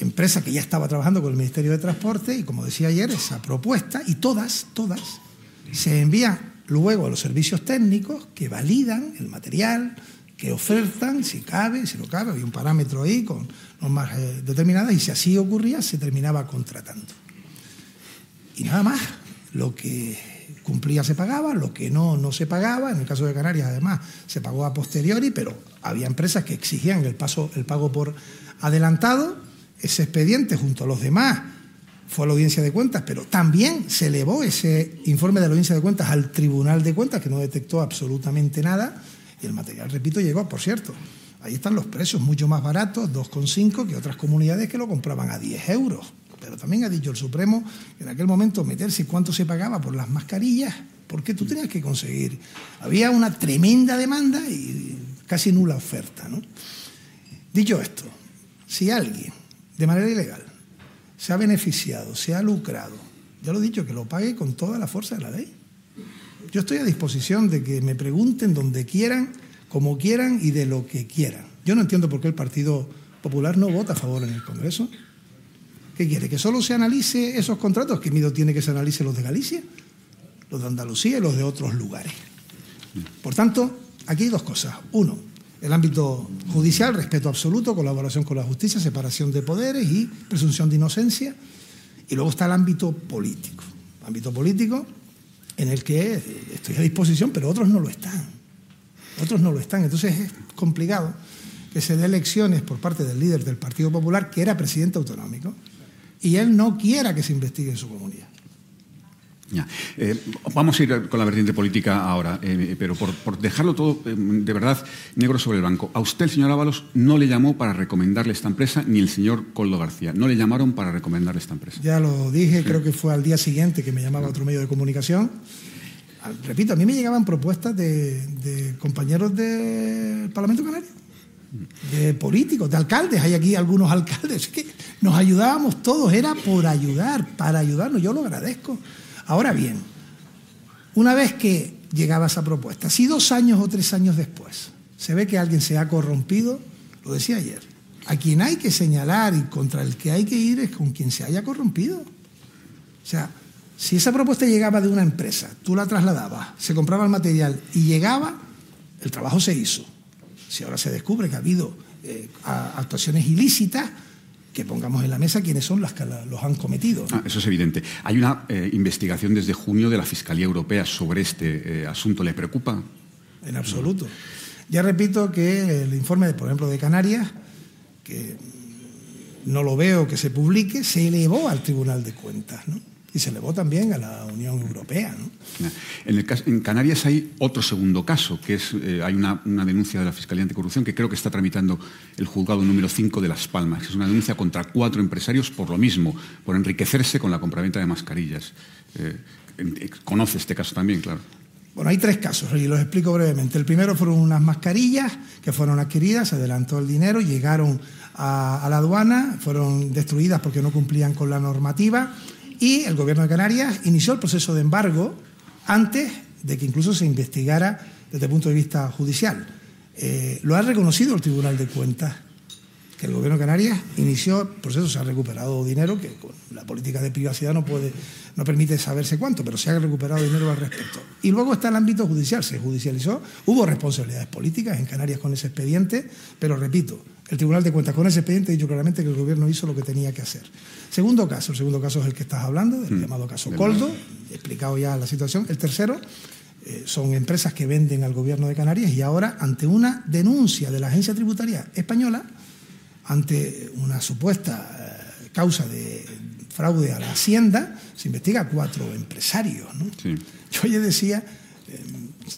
empresa que ya estaba trabajando con el Ministerio de Transporte y como decía ayer, esa propuesta y todas, todas, se envían luego a los servicios técnicos que validan el material, que ofertan si cabe, si no cabe, había un parámetro ahí con normas eh, determinadas y si así ocurría se terminaba contratando. Y nada más, lo que cumplía se pagaba, lo que no, no se pagaba. En el caso de Canarias, además, se pagó a posteriori, pero había empresas que exigían el, paso, el pago por adelantado. Ese expediente, junto a los demás, fue a la audiencia de cuentas, pero también se elevó ese informe de la audiencia de cuentas al Tribunal de Cuentas, que no detectó absolutamente nada. Y el material, repito, llegó, por cierto. Ahí están los precios mucho más baratos, 2,5, que otras comunidades que lo compraban a 10 euros. Pero también ha dicho el Supremo en aquel momento meterse cuánto se pagaba por las mascarillas, porque tú tenías que conseguir. Había una tremenda demanda y casi nula oferta. ¿no? Dicho esto, si alguien de manera ilegal se ha beneficiado, se ha lucrado, ya lo he dicho, que lo pague con toda la fuerza de la ley. Yo estoy a disposición de que me pregunten donde quieran, como quieran y de lo que quieran. Yo no entiendo por qué el Partido Popular no vota a favor en el Congreso. ¿Qué quiere? ¿Que solo se analice esos contratos? ¿Qué miedo tiene que se analice los de Galicia, los de Andalucía y los de otros lugares? Por tanto, aquí hay dos cosas. Uno, el ámbito judicial, respeto absoluto, colaboración con la justicia, separación de poderes y presunción de inocencia. Y luego está el ámbito político. ámbito político en el que estoy a disposición, pero otros no lo están. Otros no lo están. Entonces es complicado que se dé elecciones por parte del líder del Partido Popular, que era presidente autonómico, y él no quiera que se investigue en su comunidad. Ya. Eh, vamos a ir con la vertiente política ahora, eh, pero por, por, dejarlo todo eh, de verdad negro sobre el banco. A usted, el señor Ábalos, no le llamó para recomendarle esta empresa, ni el señor Coldo García. No le llamaron para recomendarle esta empresa. Ya lo dije, sí. creo que fue al día siguiente que me llamaba otro medio de comunicación. Repito, a mí me llegaban propuestas de, de compañeros del Parlamento Canario de políticos, de alcaldes. Hay aquí algunos alcaldes que nos ayudábamos todos, era por ayudar, para ayudarnos. Yo lo agradezco. Ahora bien, una vez que llegaba esa propuesta, si dos años o tres años después se ve que alguien se ha corrompido, lo decía ayer, a quien hay que señalar y contra el que hay que ir es con quien se haya corrompido. O sea, si esa propuesta llegaba de una empresa, tú la trasladabas, se compraba el material y llegaba, el trabajo se hizo si ahora se descubre que ha habido eh, actuaciones ilícitas, que pongamos en la mesa quiénes son las que los han cometido. Ah, eso es evidente. Hay una eh, investigación desde junio de la Fiscalía Europea sobre este eh, asunto. ¿Le preocupa? En absoluto. Ya repito que el informe, de, por ejemplo, de Canarias, que no lo veo que se publique, se elevó al Tribunal de Cuentas. ¿no? Y se elevó también a la Unión Europea. ¿no? En, el caso, en, Canarias hay otro segundo caso, que es eh, hay una, una, denuncia de la Fiscalía Anticorrupción que creo que está tramitando el juzgado número 5 de Las Palmas, que es una denuncia contra cuatro empresarios por lo mismo, por enriquecerse con la compraventa de mascarillas. Eh, conoce este caso también, claro. Bueno, hay tres casos y los explico brevemente. El primero fueron unas mascarillas que fueron adquiridas, se adelantó el dinero, llegaron a, a la aduana, fueron destruidas porque no cumplían con la normativa y el gobierno de Canarias inició el proceso de embargo antes de que incluso se investigara desde el punto de vista judicial. Eh, lo ha reconocido el Tribunal de Cuentas, que el gobierno de Canarias inició el proceso, se ha recuperado dinero, que con la política de privacidad no, puede, no permite saberse cuánto, pero se ha recuperado dinero al respecto. Y luego está el ámbito judicial, se judicializó, hubo responsabilidades políticas en Canarias con ese expediente, pero repito, el Tribunal de Cuentas con ese expediente ha dicho claramente que el gobierno hizo lo que tenía que hacer. Segundo caso, el segundo caso es el que estás hablando, el mm. llamado caso Coldo, he explicado ya la situación. El tercero eh, son empresas que venden al gobierno de Canarias y ahora ante una denuncia de la agencia tributaria española, ante una supuesta eh, causa de fraude a la hacienda, se investiga a cuatro empresarios. Yo ayer decía, eh,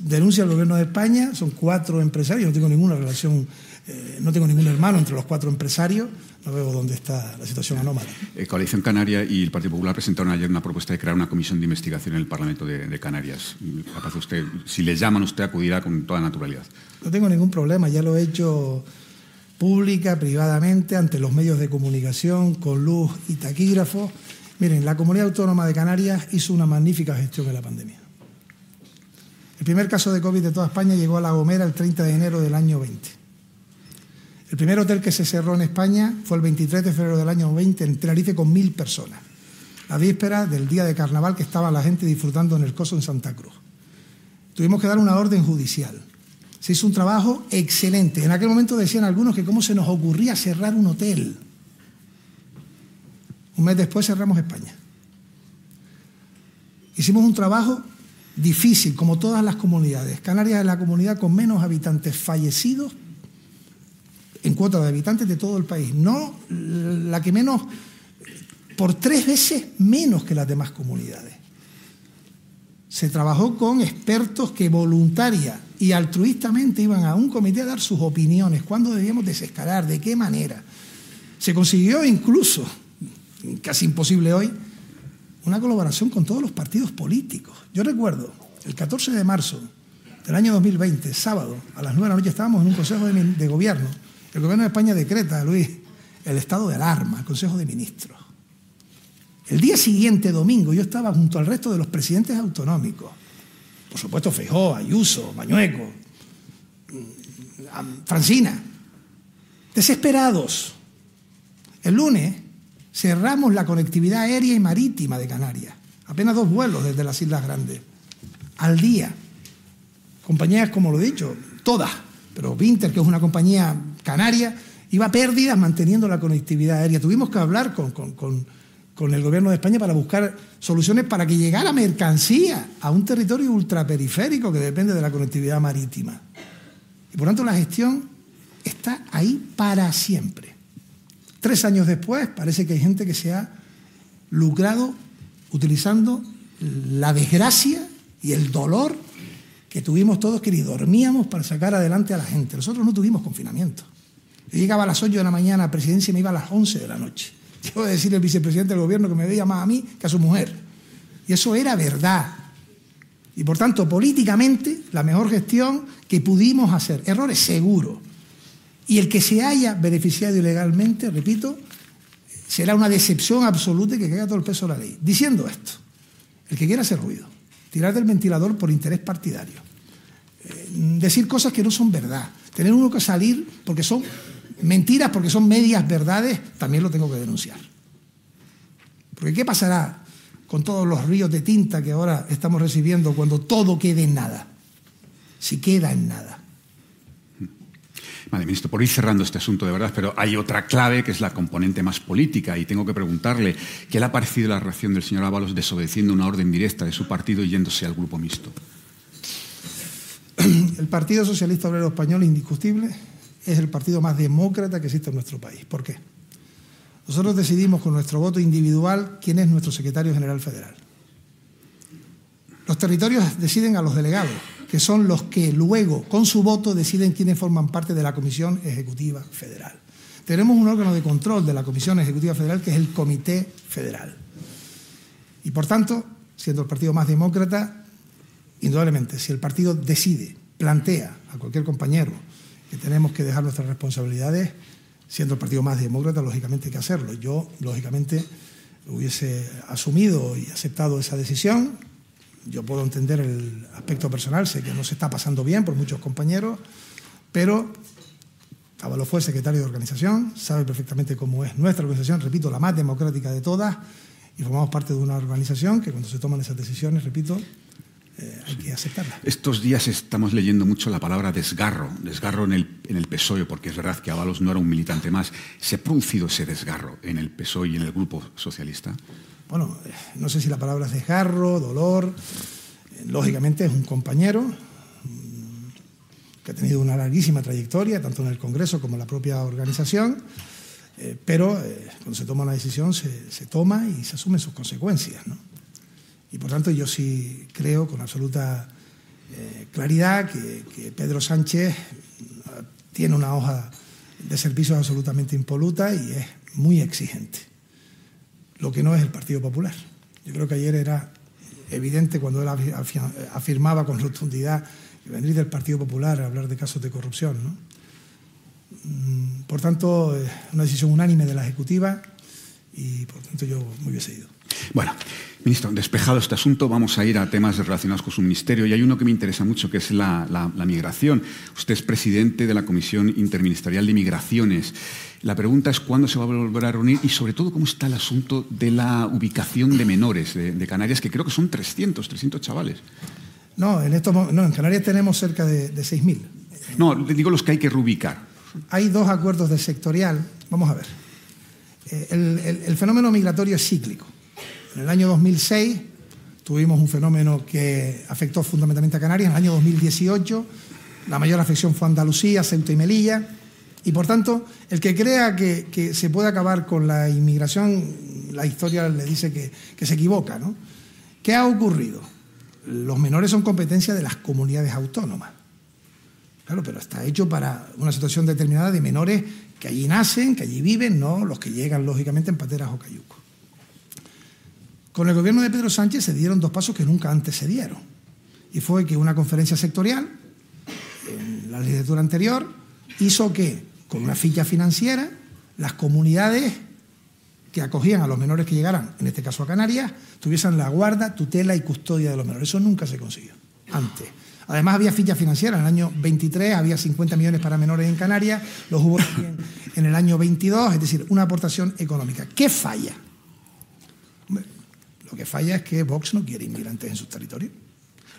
denuncia al gobierno de España, son cuatro empresarios, no tengo ninguna relación, eh, no tengo ningún hermano entre los cuatro empresarios, no veo dónde está la situación anómala. Eh, Coalición Canaria y el Partido Popular presentaron ayer una propuesta de crear una comisión de investigación en el Parlamento de, Canarias. Capaz usted, si le llaman, usted acudirá con toda naturalidad. No tengo ningún problema, ya lo he hecho pública, privadamente, ante los medios de comunicación, con luz y taquígrafo. Miren, la Comunidad Autónoma de Canarias hizo una magnífica gestión de la pandemia. El primer caso de COVID de toda España llegó a La Gomera el 30 de enero del año 20. El primer hotel que se cerró en España fue el 23 de febrero del año 20 en Tenerife con mil personas. La víspera del día de carnaval que estaba la gente disfrutando en el coso en Santa Cruz. Tuvimos que dar una orden judicial. Se hizo un trabajo excelente. En aquel momento decían algunos que cómo se nos ocurría cerrar un hotel. Un mes después cerramos España. Hicimos un trabajo difícil, como todas las comunidades. Canarias es la comunidad con menos habitantes fallecidos en cuota de habitantes de todo el país. No la que menos, por tres veces menos que las demás comunidades. Se trabajó con expertos que voluntaria y altruistamente iban a un comité a dar sus opiniones, cuándo debíamos desescalar, de qué manera. Se consiguió incluso, casi imposible hoy, una colaboración con todos los partidos políticos. Yo recuerdo, el 14 de marzo del año 2020, sábado, a las 9 de la noche, estábamos en un consejo de, gobierno. El gobierno de España decreta, Luis, el estado de alarma, el Consejo de Ministros. El día siguiente, domingo, yo estaba junto al resto de los presidentes autonómicos. Por supuesto, Feijó, Ayuso, Mañueco, mm, Francina. Desesperados. El lunes cerramos la conectividad aérea y marítima de Canarias. Apenas dos vuelos desde las Islas Grandes. Al día. Compañías, como lo he dicho, todas. Pero Winter, que es una compañía canaria, iba a pérdidas manteniendo la conectividad aérea. Tuvimos que hablar con, con el gobierno de España para buscar soluciones para que llegara mercancía a un territorio ultraperiférico que depende de la conectividad marítima. Y por tanto la gestión está ahí para siempre. Tres años después parece que hay gente que se ha lucrado utilizando la desgracia y el dolor que tuvimos todos que ni dormíamos para sacar adelante a la gente. Nosotros no tuvimos confinamiento. Yo llegaba a las 8 de la mañana a presidencia y me iba a las 11 de la noche. Yo a decirle al vicepresidente del gobierno que me veía más a mí que a su mujer. Y eso era verdad. Y por tanto, políticamente, la mejor gestión que pudimos hacer. Errores seguros. Y el que se haya beneficiado ilegalmente, repito, será una decepción absoluta y que caiga todo el peso de la ley. Diciendo esto, el que quiera hacer ruido, tirar del ventilador por interés partidario, eh, decir cosas que no son verdad, tener uno que salir porque son mentiras, porque son medias verdades, también lo tengo que denunciar. Porque ¿qué pasará con todos los ríos de tinta que ahora estamos recibiendo cuando todo quede en nada? Si queda en nada. Vale, ministro, por ir cerrando este asunto de verdad, pero hay otra clave que es la componente más política y tengo que preguntarle qué le ha parecido la reacción del señor Ábalos desobedeciendo una orden directa de su partido y yéndose al grupo mixto. El Partido Socialista Obrero Español, indiscutible, es el partido más demócrata que existe en nuestro país. ¿Por qué? Nosotros decidimos con nuestro voto individual quién es nuestro secretario general federal. Los territorios deciden a los delegados que son los que luego, con su voto, deciden quiénes forman parte de la Comisión Ejecutiva Federal. Tenemos un órgano de control de la Comisión Ejecutiva Federal que es el Comité Federal. Y por tanto, siendo el partido más demócrata, indudablemente, si el partido decide, plantea a cualquier compañero que tenemos que dejar nuestras responsabilidades, siendo el partido más demócrata, lógicamente hay que hacerlo. Yo, lógicamente, hubiese asumido y aceptado esa decisión, yo puedo entender el aspecto personal, sé que no se está pasando bien por muchos compañeros, pero Ábalo fue secretario de organización, sabe perfectamente cómo es nuestra organización, repito, la más democrática de todas, y formamos parte de una organización que cuando se toman esas decisiones, repito, eh, hay que aceptarla. Estos días estamos leyendo mucho la palabra desgarro, desgarro en el, en el PSOE, porque es verdad que Ábalos no era un militante más. ¿Se ha producido ese desgarro en el PSOE y en el grupo socialista? bueno, no sé si la palabra es desgarro, dolor, lógicamente es un compañero mm, que ha tenido una larguísima trayectoria, tanto en el Congreso como en la propia organización, Eh, pero eh, cuando se toma una decisión se, toma y se asumen sus consecuencias. Y por tanto yo sí creo con absoluta eh, claridad que, Pedro Sánchez tiene una hoja de servicios absolutamente impoluta y es muy exigente. Lo que no es el Partido Popular. Yo creo que ayer era evidente cuando él afirmaba con rotundidad que venir del Partido Popular a hablar de casos de corrupción. Mm, por tanto, una decisión unánime de la Ejecutiva y por tanto yo me hubiese ido. Bueno, ministro, despejado este asunto, vamos a ir a temas relacionados con su ministerio y hay uno que me interesa mucho que es la, migración. Usted es presidente de la Comisión Interministerial de Migraciones. La pregunta es cuándo se va a volver a reunir y sobre todo cómo está el asunto de la ubicación de menores de, Canarias, que creo que son 300, 300 chavales. No, en, no, en Canarias tenemos cerca de, de 6.000. No, digo los que hay que reubicar hay dos acuerdos de sectorial. Vamos a ver. Eh, el, fenómeno migratorio es cíclico. En el año 2006 tuvimos un fenómeno que afectó fundamentalmente a Canarias. En el año 2018 la mayor afección fue Andalucía, Ceuta y Melilla. Y por tanto, el que crea que, se puede acabar con la inmigración, la historia le dice que, se equivoca. ¿no? ¿Qué ha ocurrido? Los menores son competencia de las comunidades autónomas. Claro, pero está hecho para una situación determinada de menores que allí nacen, que allí viven, no los que llegan lógicamente en pateras o cayucos. Con el gobierno de Pedro Sánchez se dieron dos pasos que nunca antes se dieron. Y fue que una conferencia sectorial, en la legislatura anterior, hizo que, con una ficha financiera, las comunidades que acogían a los menores que llegaran, en este caso a Canarias, tuviesen la guarda, tutela y custodia de los menores. Eso nunca se consiguió antes. Además había ficha financiera, en el año 23 había 50 millones para menores en Canarias, los hubo también en el año 22, es decir, una aportación económica. ¿Qué falla? Lo que falla es que Vox no quiere inmigrantes en sus territorios.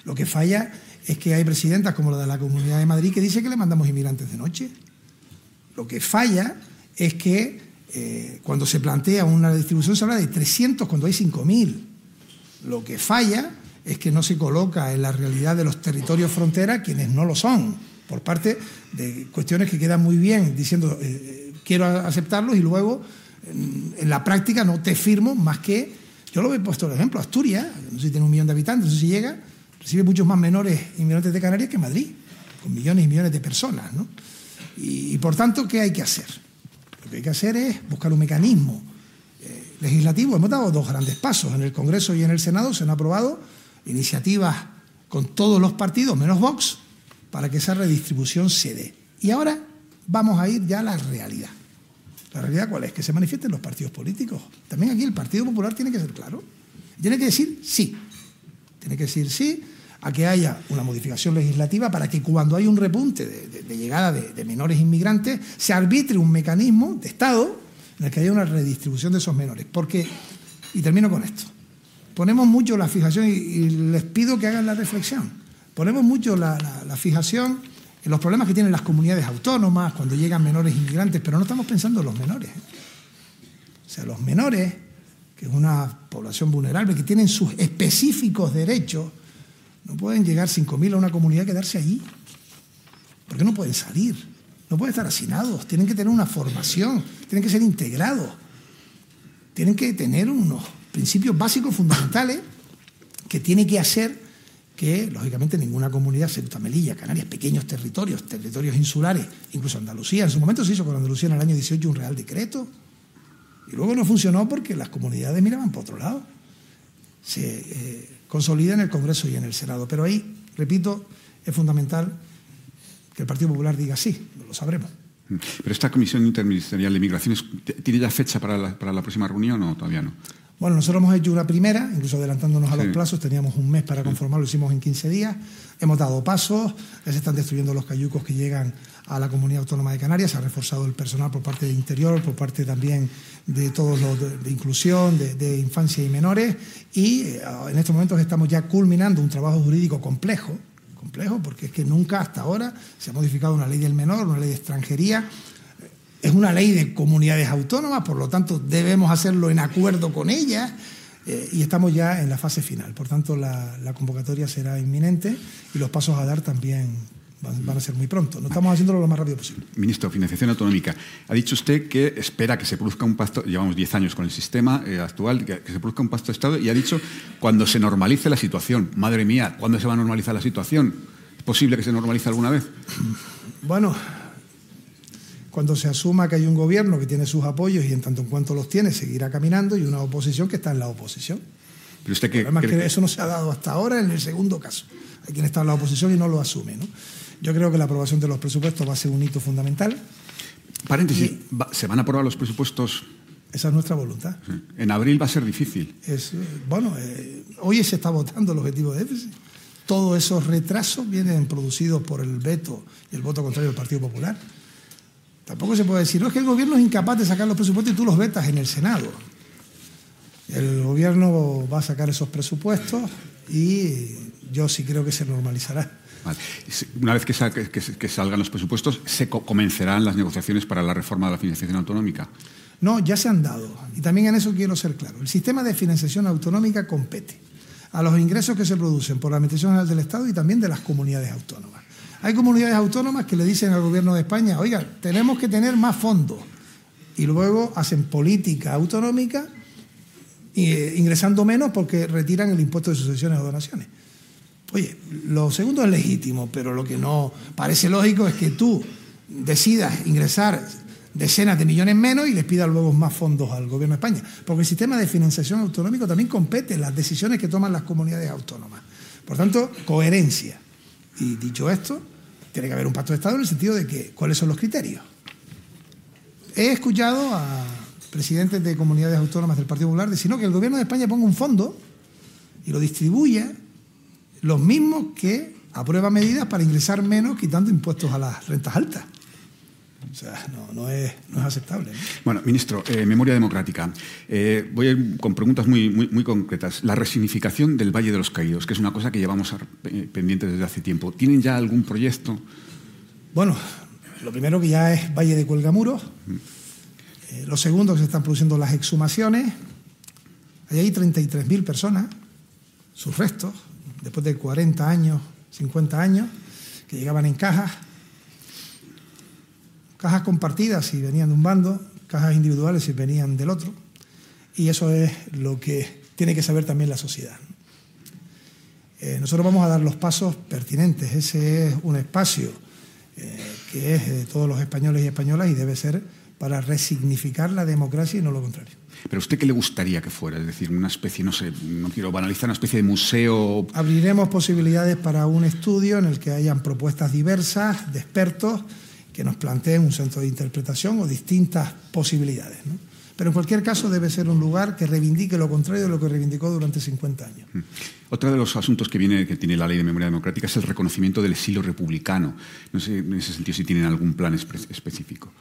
Lo que falla es que hay presidentas como la de la Comunidad de Madrid que dice que le mandamos inmigrantes de noche. Lo que falla es que eh, cuando se plantea una distribución se habla de 300 cuando hay 5.000. Lo que falla es que no se coloca en la realidad de los territorios frontera quienes no lo son, por parte de cuestiones que quedan muy bien diciendo eh, quiero aceptarlos y luego en, la práctica no te firmo más que, yo lo he puesto el ejemplo, Asturias, no sé si tiene un millón de habitantes, no sé si llega, recibe muchos más menores inmigrantes de Canarias que Madrid, con millones y millones de personas. ¿no? Y, por tanto, ¿qué hay que hacer? Lo que hay que hacer es buscar un mecanismo eh, legislativo. Hemos dado dos grandes pasos. En el Congreso y en el Senado se han aprobado iniciativas con todos los partidos, menos Vox, para que esa redistribución se dé. Y ahora vamos a ir ya a la realidad. ¿La realidad cuál es? Que se manifiesten los partidos políticos. También aquí el Partido Popular tiene que ser claro. Tiene que decir sí. Tiene que decir sí a que haya una modificación legislativa para que cuando hay un repunte de, llegada de, menores inmigrantes se arbitre un mecanismo de Estado en el que haya una redistribución de esos menores. Porque, y termino con esto, ponemos mucho la fijación, y, les pido que hagan la reflexión, ponemos mucho la, fijación los problemas que tienen las comunidades autónomas cuando llegan menores inmigrantes, pero no estamos pensando en los menores. O sea, los menores, que es una población vulnerable, que tienen sus específicos derechos, no pueden llegar 5.000 a una comunidad y quedarse allí. Porque no pueden salir, no pueden estar hacinados, tienen que tener una formación, tienen que ser integrados, tienen que tener unos principios básicos fundamentales que tiene que hacer que, lógicamente, ninguna comunidad, Ceuta, Melilla, Canarias, pequeños territorios, territorios insulares, incluso Andalucía, en su momento se hizo con Andalucía en el año 18 un real decreto, y luego no funcionó porque las comunidades miraban por otro lado. Se eh, consolida en el Congreso y en el Senado, pero ahí, repito, es fundamental que el Partido Popular diga sí, lo sabremos. Pero esta Comisión Interministerial de Migraciones, ¿tiene ya fecha para la próxima reunión o todavía no? Bueno, nosotros hemos hecho una primera, incluso adelantándonos a los plazos, teníamos un mes para conformarlo, lo hicimos en 15 días, hemos dado pasos, ya se están destruyendo los cayucos que llegan a la comunidad autónoma de Canarias, se ha reforzado el personal por parte de Interior, por parte también de todos los de, inclusión, de, infancia y menores, y eh, en estos momentos estamos ya culminando un trabajo jurídico complejo, complejo, porque es que nunca hasta ahora se ha modificado una ley del menor, una ley de extranjería, es una ley de comunidades autónomas, por lo tanto debemos hacerlo en acuerdo con ellas eh, y estamos ya en la fase final. Por tanto, la, convocatoria será inminente y los pasos a dar también van, a ser muy pronto. No estamos haciéndolo lo más rápido posible. Ministro, financiación autonómica. Ha dicho usted que espera que se produzca un pacto, llevamos 10 años con el sistema eh, actual, que, se produzca un pacto de Estado y ha dicho cuando se normalice la situación. Madre mía, ¿cuándo se va a normalizar la situación? ¿Es posible que se normalice alguna vez? Bueno, cuando se asuma que hay un gobierno que tiene sus apoyos y en tanto en cuanto los tiene seguirá caminando y una oposición que está en la oposición. Pero usted que, que eso no se ha dado hasta ahora en el segundo caso. Hay quien está en la oposición y no lo asume. ¿no? Yo creo que la aprobación de los presupuestos va a ser un hito fundamental. Paréntesis, ¿se van a aprobar los presupuestos? Esa es nuestra voluntad. En abril va a ser difícil. Es, eh, bueno, eh, hoy se está votando el objetivo de déficit. Todos esos retrasos vienen producidos por el veto y el voto contrario del Partido Popular. Tampoco se puede decir, no es que el gobierno es incapaz de sacar los presupuestos y tú los vetas en el Senado. El gobierno va a sacar esos presupuestos y yo sí creo que se normalizará. Una vez que, salgan los presupuestos, ¿se comenzarán las negociaciones para la reforma de la financiación autonómica? No, ya se han dado. Y también en eso quiero ser claro. El sistema de financiación autonómica compete a los ingresos que se producen por la Administración General del Estado y también de las comunidades autónomas. Hay comunidades autónomas que le dicen al gobierno de España, oiga, tenemos que tener más fondos. Y luego hacen política autonómica eh, ingresando menos porque retiran el impuesto de sucesiones o donaciones. Oye, lo segundo es legítimo, pero lo que no parece lógico es que tú decidas ingresar decenas de millones menos y les pidas luego más fondos al gobierno de España. Porque el sistema de financiación autonómico también compete en las decisiones que toman las comunidades autónomas. Por tanto, coherencia. Y dicho esto, tiene que haber un pacto de Estado en el sentido de que cuáles son los criterios. He escuchado a presidentes de comunidades autónomas del Partido Popular decir que el gobierno de España ponga un fondo y lo distribuya los mismos que aprueba medidas para ingresar menos quitando impuestos a las rentas altas. O sea, no, es, aceptable. Bueno, ministro, eh, memoria democrática. Eh, voy a ir con preguntas muy, muy, concretas. La resignificación del Valle de los Caídos, que es una cosa que llevamos eh, pendiente desde hace tiempo. ¿Tienen ya algún proyecto? Bueno, lo primero que ya es Valle de Cuelgamuros. Mm. lo segundo que se están produciendo las exhumaciones. Hay ahí 33.000 personas, sus restos, después de 40 años, 50 años, que llegaban en cajas, cajas compartidas si venían de un bando, cajas individuales si venían del otro, y eso es lo que tiene que saber también la sociedad. Eh, nosotros vamos a dar los pasos pertinentes, ese es un espacio eh, que es de todos los españoles y españolas y debe ser para resignificar la democracia y no lo contrario. Pero usted qué le gustaría que fuera? Es decir, una especie, no sé, no quiero banalizar, una especie de museo. Abriremos posibilidades para un estudio en el que hayan propuestas diversas de expertos que nos planteen un centro de interpretación o distintas posibilidades. Pero en cualquier caso debe ser un lugar que reivindique lo contrario de lo que reivindicó durante 50 años. Mm. Otro de los asuntos que, viene, que tiene la ley de memoria democrática es el reconocimiento del exilio republicano. No sé en ese sentido si tienen algún plan específico.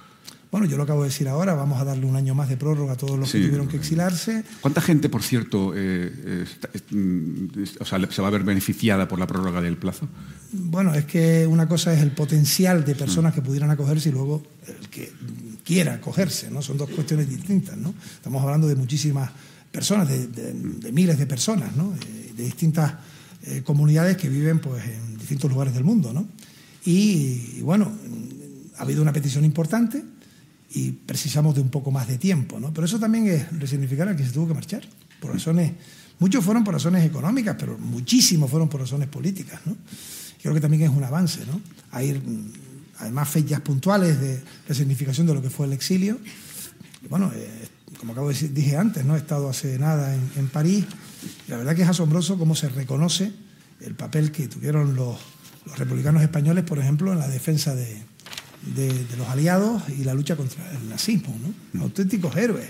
Bueno, yo lo acabo de decir ahora, vamos a darle un año más de prórroga a todos los que tuvieron que exilarse. ¿Cuánta gente, por cierto, eh, mm, se va a ver beneficiada por la prórroga del plazo? Bueno, es que una cosa es el potencial de personas que pudieran acogerse y luego el que quiera acogerse, ¿no? Son dos cuestiones distintas, ¿no? Estamos hablando de muchísimas personas, de, miles de personas, ¿no? De, distintas eh, comunidades que viven pues, en distintos lugares del mundo, ¿no? y bueno, ha habido una petición importante y precisamos de un poco más de tiempo. ¿no? Pero eso también es resignificar al que se tuvo que marchar, por razones, muchos fueron por razones económicas, pero muchísimos fueron por razones políticas. ¿no? Creo que también es un avance, ¿no? Hay mm, además fechas puntuales de resignificación de lo que fue el exilio. bueno, eh, como acabo de decir, dije antes, ¿no? he estado hace nada en, París, y la verdad que es asombroso cómo se reconoce el papel que tuvieron los republicanos españoles, por ejemplo, en la defensa de, de, los aliados y la lucha contra el nazismo, ¿no? auténticos héroes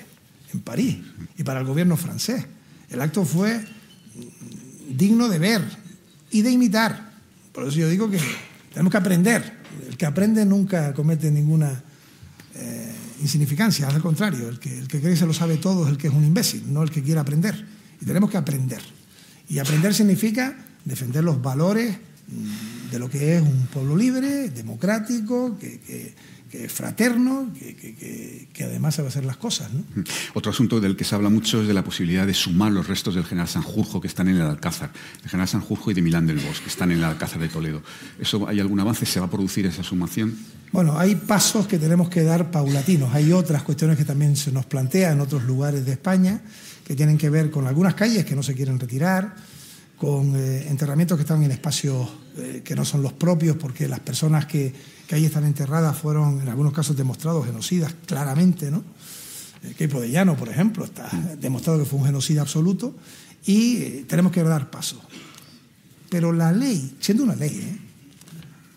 en París y para el gobierno francés. El acto fue digno de ver y de imitar. Por eso yo digo que tenemos que aprender. El que aprende nunca comete ninguna eh, insignificancia, al contrario, el que, el que cree que se lo sabe todo es el que es un imbécil, no el que quiere aprender. Y tenemos que aprender. Y aprender significa defender los valores de lo que es un pueblo libre, democrático, que, que es fraterno, que, además sabe hacer las cosas. ¿no? Otro asunto del que se habla mucho es de la posibilidad de sumar los restos del general Sanjurjo que están en el Alcázar, del general Sanjurjo y de Milán del Bosque, que están en el Alcázar de Toledo. ¿Eso hay algún avance? ¿Se va a producir esa sumación? Bueno, hay pasos que tenemos que dar paulatinos. Hay otras cuestiones que también se nos plantean en otros lugares de España, que tienen que ver con algunas calles que no se quieren retirar, con eh, enterramientos que están en espacios eh, que no son los propios, porque las personas que, que, ahí están enterradas fueron en algunos casos demostrados genocidas claramente, ¿no? El Queipo por ejemplo, está demostrado que fue un genocida absoluto y eh, tenemos que dar paso. Pero la ley, siendo una ley,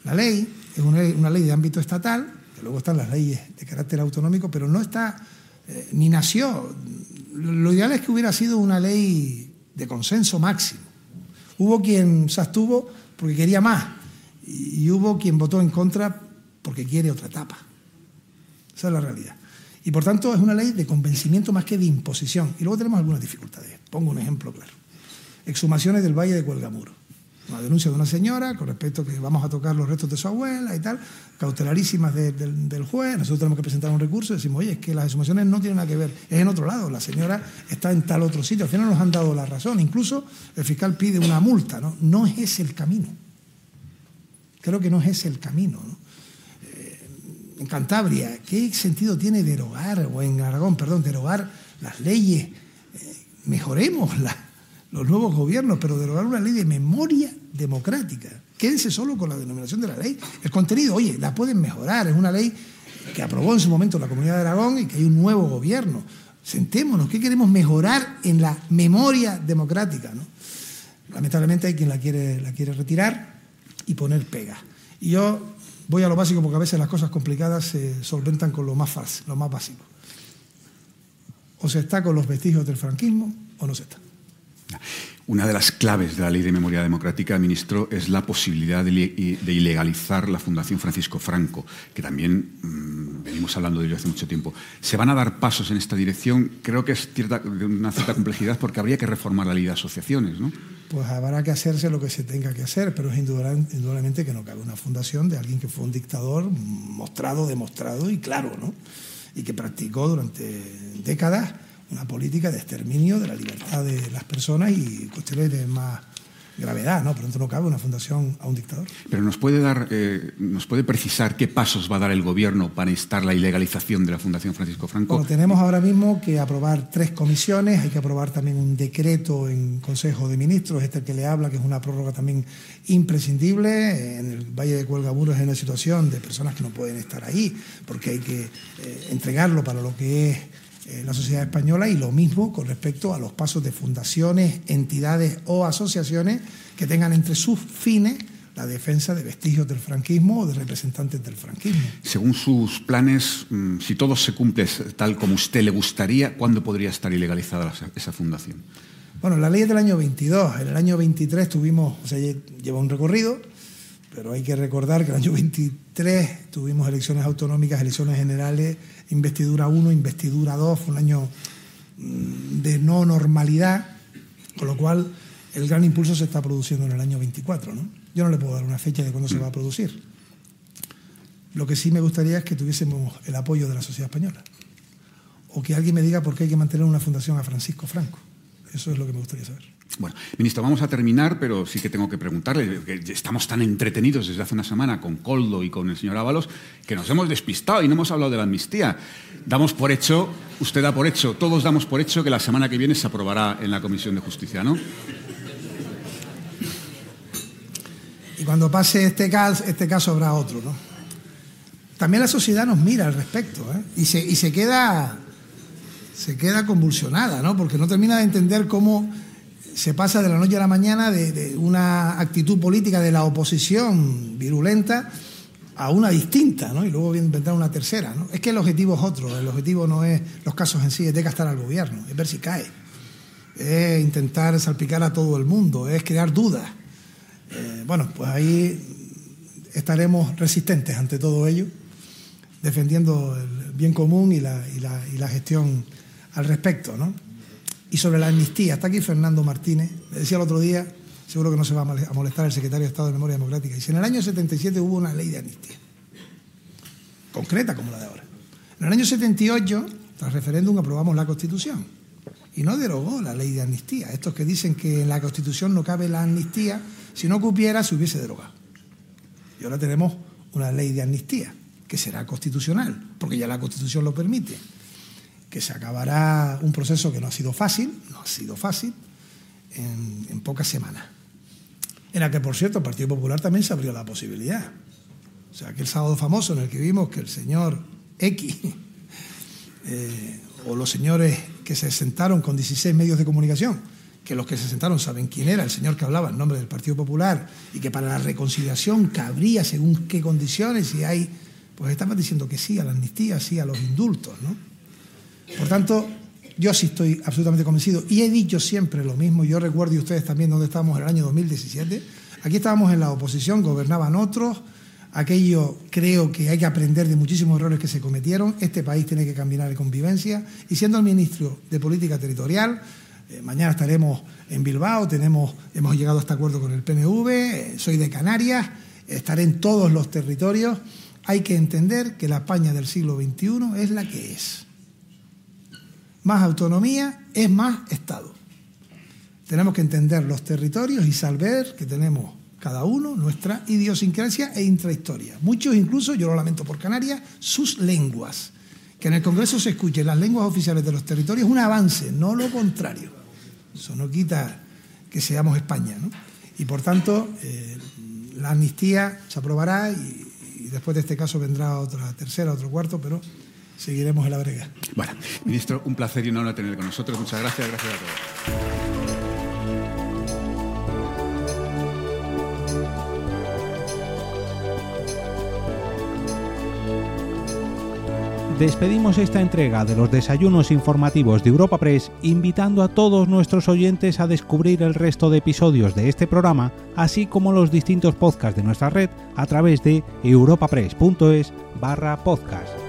la ley es una una ley, de ámbito estatal, que luego están las leyes de carácter autonómico, pero no está, ni nació. Lo ideal es que hubiera sido una ley de consenso máximo Hubo quien se abstuvo porque quería más y hubo quien votó en contra porque quiere otra etapa. Esa es la realidad. Y por tanto es una ley de convencimiento más que de imposición. Y luego tenemos algunas dificultades. Pongo un ejemplo claro. Exhumaciones del Valle de Cuelgamuro una denuncia de una señora con respecto a que vamos a tocar los restos de su abuela y tal, cautelarísimas del juez, nosotros tenemos que presentar un recurso y decimos, oye, es que las exhumaciones no tienen nada que ver, es en otro lado, la señora está en tal otro sitio, al final nos han dado la razón, incluso el fiscal pide una multa, ¿no? No es ese el camino. Creo que no es ese el camino, eh, en Cantabria, ¿qué sentido tiene derogar, o en Aragón, perdón, derogar las leyes? Eh, mejoremoslas los nuevos gobiernos, pero derogar una ley de memoria democrática. Quédense solo con la denominación de la ley. El contenido, oye, la pueden mejorar. Es una ley que aprobó en su momento la Comunidad de Aragón y que hay un nuevo gobierno. Sentémonos, ¿qué queremos mejorar en la memoria democrática? ¿no? Lamentablemente hay quien la quiere, la quiere retirar y poner pega. Y yo voy a lo básico porque a veces las cosas complicadas se solventan con lo más fácil, lo más básico. O se está con los vestigios del franquismo o no se está. Una de las claves de la Ley de Memoria Democrática, ministro, es la posibilidad de, ilegalizar la Fundación Francisco Franco, que también mm, venimos hablando de ello hace mucho tiempo. ¿Se van a dar pasos en esta dirección? Creo que es cierta, una cierta complejidad porque habría que reformar la ley de asociaciones, ¿no? Pues habrá que hacerse lo que se tenga que hacer, pero es indudablemente que no cabe una fundación de alguien que fue un dictador mostrado, demostrado y claro, ¿no? Y que practicó durante décadas una política de exterminio de la libertad de las personas y cuestiones de más gravedad, ¿no? Por tanto, no cabe una fundación a un dictador. Pero nos puede dar, eh, nos puede precisar qué pasos va a dar el gobierno para instar la ilegalización de la Fundación Francisco Franco. Bueno, tenemos ahora mismo que aprobar tres comisiones, hay que aprobar también un decreto en Consejo de Ministros, este que le habla, que es una prórroga también imprescindible. En el Valle de Cuelgamuros es una situación de personas que no pueden estar ahí, porque hay que eh, entregarlo para lo que es eh, la sociedad española y lo mismo con respecto a los pasos de fundaciones, entidades o asociaciones que tengan entre sus fines la defensa de vestigios del franquismo o de representantes del franquismo. Según sus planes, mm, si todo se cumple tal como usted le gustaría, ¿cuándo podría estar ilegalizada esa fundación? Bueno, la ley es del año 22. En el año 23 tuvimos, o sea, lleva un recorrido, pero hay que recordar que en el año 23 tuvimos elecciones autonómicas, elecciones generales, investidura 1, investidura 2, fue un año mm, de no normalidad, con lo cual el gran impulso se está produciendo en el año 24. ¿no? Yo no le puedo dar una fecha de cuándo se va a producir. Lo que sí me gustaría es que tuviésemos el apoyo de la sociedad española. O que alguien me diga por qué hay que mantener una fundación a Francisco Franco. Eso es lo que me gustaría saber. Bueno, ministro, vamos a terminar, pero sí que tengo que preguntarle, que estamos tan entretenidos desde hace una semana con Coldo y con el señor Ábalos, que nos hemos despistado y no hemos hablado de la amnistía. Damos por hecho, usted da por hecho, todos damos por hecho que la semana que viene se aprobará en la Comisión de Justicia, ¿no? Y cuando pase este caso, este caso habrá otro, ¿no? También la sociedad nos mira al respecto, ¿eh? y, se, y se queda se queda convulsionada, ¿no? Porque no termina de entender cómo se pasa de la noche a la mañana de, una actitud política de la oposición virulenta a una distinta, ¿no? Y luego inventar una tercera, ¿no? Es que el objetivo es otro, el objetivo no es los casos en sí, es desgastar al gobierno, es ver si cae, es intentar salpicar a todo el mundo, es crear dudas. Eh, bueno, pues ahí estaremos resistentes ante todo ello, defendiendo el bien común y la, y la gestión al respecto, ¿no? Y sobre la amnistía, está aquí Fernando Martínez, me decía el otro día, seguro que no se va a molestar el secretario de Estado de Memoria Democrática, si en el año 77 hubo una ley de amnistía. concreta como la de ahora. En el año 78, tras referéndum, aprobamos la Constitución y no derogó la ley de amnistía. Estos que dicen que en la Constitución no cabe la amnistía, si no cupiera, se hubiese derogado. Y ahora tenemos una ley de amnistía, que será constitucional, porque ya la Constitución lo permite, que se acabará un proceso que no ha sido fácil, no ha sido fácil, en, pocas semanas. En la que, por cierto, el Partido Popular también se abrió la posibilidad. O sea, aquel sábado famoso en el que vimos que el señor X eh, o los señores que se sentaron con 16 medios de comunicación, que los que se sentaron saben quién era, el señor que hablaba en nombre del Partido Popular, y que para la reconciliación cabría según qué condiciones, y hay, pues estaban diciendo que sí a la amnistía, sí a los indultos, ¿no? Por tanto, yo sí estoy absolutamente convencido, y he dicho siempre lo mismo, yo recuerdo, y ustedes también, donde estábamos en el año 2017, aquí estábamos en la oposición, gobernaban otros, Aquello creo que hay que aprender de muchísimos errores que se cometieron. Este país tiene que caminar de convivencia. Y siendo el ministro de Política Territorial, eh, mañana estaremos en Bilbao, tenemos, hemos llegado a este acuerdo con el PNV, eh, soy de Canarias, estaré en todos los territorios. Hay que entender que la España del siglo XXI es la que es. Más autonomía es más Estado. Tenemos que entender los territorios y saber que tenemos cada uno nuestra idiosincrasia e intrahistoria. Muchos incluso, yo lo lamento por Canarias, sus lenguas. Que en el Congreso se escuchen las lenguas oficiales de los territorios es un avance, no lo contrario. Eso no quita que seamos España. ¿no? Y por tanto, eh, la amnistía se aprobará y, y, después de este caso vendrá otra tercera, otro cuarto, pero seguiremos en la brega. Bueno, ministro, un placer y un honor tenerle con nosotros. Muchas gracias, gracias a todos. Despedimos esta entrega de los desayunos informativos de Europa Press invitando a todos nuestros oyentes a descubrir el resto de episodios de este programa, así como los distintos podcasts de nuestra red a través de europapress.es barra podcast.